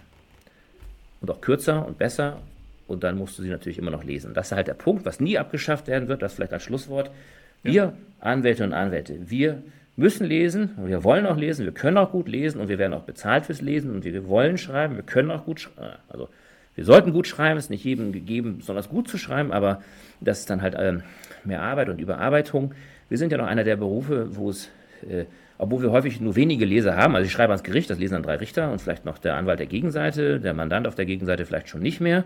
S2: Und auch kürzer und besser. Und dann musst du sie natürlich immer noch lesen. Das ist halt der Punkt, was nie abgeschafft werden wird. Das vielleicht als Schlusswort. Wir, ja. Anwälte und Anwälte, wir müssen lesen, wir wollen auch lesen, wir können auch gut lesen und wir werden auch bezahlt fürs Lesen und wir wollen schreiben, wir können auch gut schreiben. Also wir sollten gut schreiben, es ist nicht jedem gegeben, besonders gut zu schreiben, aber das ist dann halt ähm, mehr Arbeit und Überarbeitung. Wir sind ja noch einer der Berufe, wo es, äh, obwohl wir häufig nur wenige Leser haben, also ich schreibe ans Gericht, das lesen dann drei Richter und vielleicht noch der Anwalt der Gegenseite, der Mandant auf der Gegenseite vielleicht schon nicht mehr.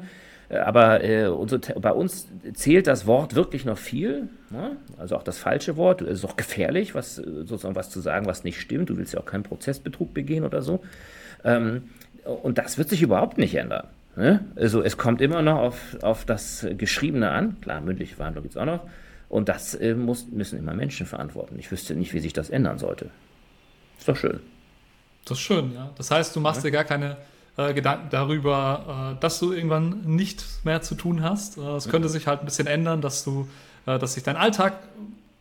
S2: Äh, aber äh, unsere, bei uns zählt das Wort wirklich noch viel, ne? also auch das falsche Wort. Es ist auch gefährlich, was, sozusagen was zu sagen, was nicht stimmt. Du willst ja auch keinen Prozessbetrug begehen oder so. Ähm, und das wird sich überhaupt nicht ändern. Ne? Also es kommt immer noch auf, auf das Geschriebene an. Klar, mündliche Verhandlung gibt es auch noch. Und das äh, muss, müssen immer Menschen verantworten. Ich wüsste nicht, wie sich das ändern sollte. Ist doch schön.
S1: Das ist schön, ja. Das heißt, du machst ja. dir gar keine äh, Gedanken darüber, äh, dass du irgendwann nichts mehr zu tun hast. Äh, es könnte mhm. sich halt ein bisschen ändern, dass du, äh, dass sich dein Alltag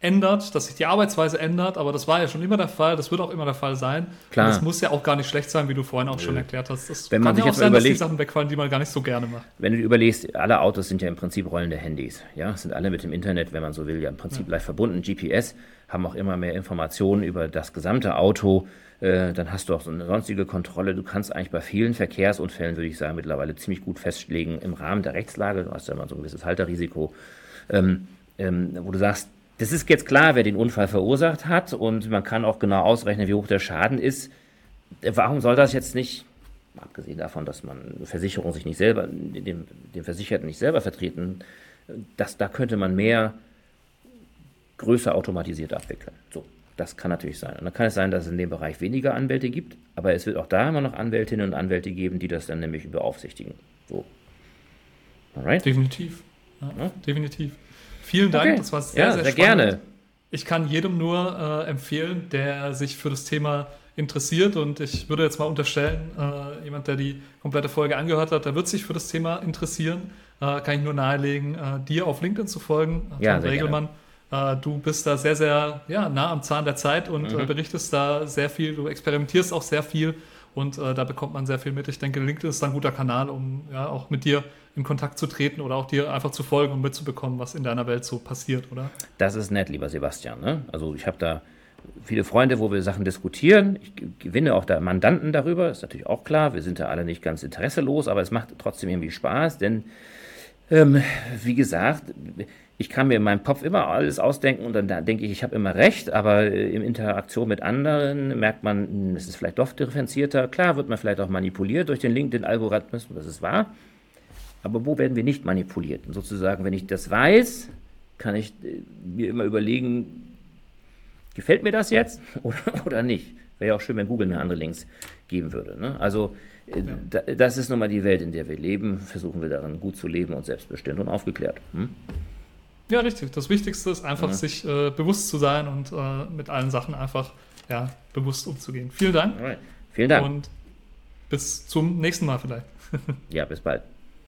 S1: ändert, dass sich die Arbeitsweise ändert, aber das war ja schon immer der Fall, das wird auch immer der Fall sein.
S2: Klar.
S1: Und das muss ja auch gar nicht schlecht sein, wie du vorhin auch schon erklärt hast.
S2: Das wenn man sich ja auch sein, überlegt, dass die
S1: Sachen wegfallen, die man gar nicht so gerne macht.
S2: Wenn du überlegst, alle Autos sind ja im Prinzip rollende Handys. Ja, sind alle mit dem Internet, wenn man so will, ja im Prinzip ja. live verbunden. GPS haben auch immer mehr Informationen über das gesamte Auto. Äh, dann hast du auch so eine sonstige Kontrolle. Du kannst eigentlich bei vielen Verkehrsunfällen, würde ich sagen, mittlerweile ziemlich gut festlegen im Rahmen der Rechtslage. Du hast ja immer so ein gewisses Halterrisiko, ähm, ähm, wo du sagst, das ist jetzt klar, wer den Unfall verursacht hat und man kann auch genau ausrechnen, wie hoch der Schaden ist. Warum soll das jetzt nicht, abgesehen davon, dass man Versicherung sich nicht selber, den, den Versicherten nicht selber vertreten, dass da könnte man mehr größer automatisiert abwickeln. So, Das kann natürlich sein. Und dann kann es sein, dass es in dem Bereich weniger Anwälte gibt, aber es wird auch da immer noch Anwältinnen und Anwälte geben, die das dann nämlich beaufsichtigen. So.
S1: Alright? Definitiv. Ja, ja. Definitiv. Vielen Dank,
S2: okay.
S1: das war sehr,
S2: ja,
S1: sehr,
S2: sehr gerne.
S1: Ich kann jedem nur äh, empfehlen, der sich für das Thema interessiert und ich würde jetzt mal unterstellen, äh, jemand, der die komplette Folge angehört hat, der wird sich für das Thema interessieren. Äh, kann ich nur nahelegen, äh, dir auf LinkedIn zu folgen,
S2: ja,
S1: Tom Regelmann. Äh, du bist da sehr, sehr ja, nah am Zahn der Zeit und äh, mhm. berichtest da sehr viel, du experimentierst auch sehr viel und äh, da bekommt man sehr viel mit. Ich denke, LinkedIn ist ein guter Kanal, um ja auch mit dir in Kontakt zu treten oder auch dir einfach zu folgen und mitzubekommen, was in deiner Welt so passiert, oder?
S2: Das ist nett, lieber Sebastian. Ne? Also ich habe da viele Freunde, wo wir Sachen diskutieren. Ich gewinne auch da Mandanten darüber, ist natürlich auch klar. Wir sind da alle nicht ganz interesselos, aber es macht trotzdem irgendwie Spaß, denn ähm, wie gesagt, ich kann mir in meinem Kopf immer alles ausdenken und dann denke ich, ich habe immer recht, aber äh, in Interaktion mit anderen merkt man, hm, es ist vielleicht doch differenzierter. Klar wird man vielleicht auch manipuliert durch den LinkedIn-Algorithmus, das ist wahr. Aber wo werden wir nicht manipuliert? Und sozusagen, wenn ich das weiß, kann ich äh, mir immer überlegen, gefällt mir das jetzt *laughs* oder, oder nicht? Wäre ja auch schön, wenn Google mir andere Links geben würde. Ne? Also äh, ja. das ist nun mal die Welt, in der wir leben. Versuchen wir darin gut zu leben und selbstbestimmt und aufgeklärt. Hm?
S1: Ja, richtig. Das Wichtigste ist einfach, ja. sich äh, bewusst zu sein und äh, mit allen Sachen einfach ja, bewusst umzugehen. Vielen Dank.
S2: Alright. Vielen Dank.
S1: Und bis zum nächsten Mal vielleicht. *laughs*
S2: ja, bis bald.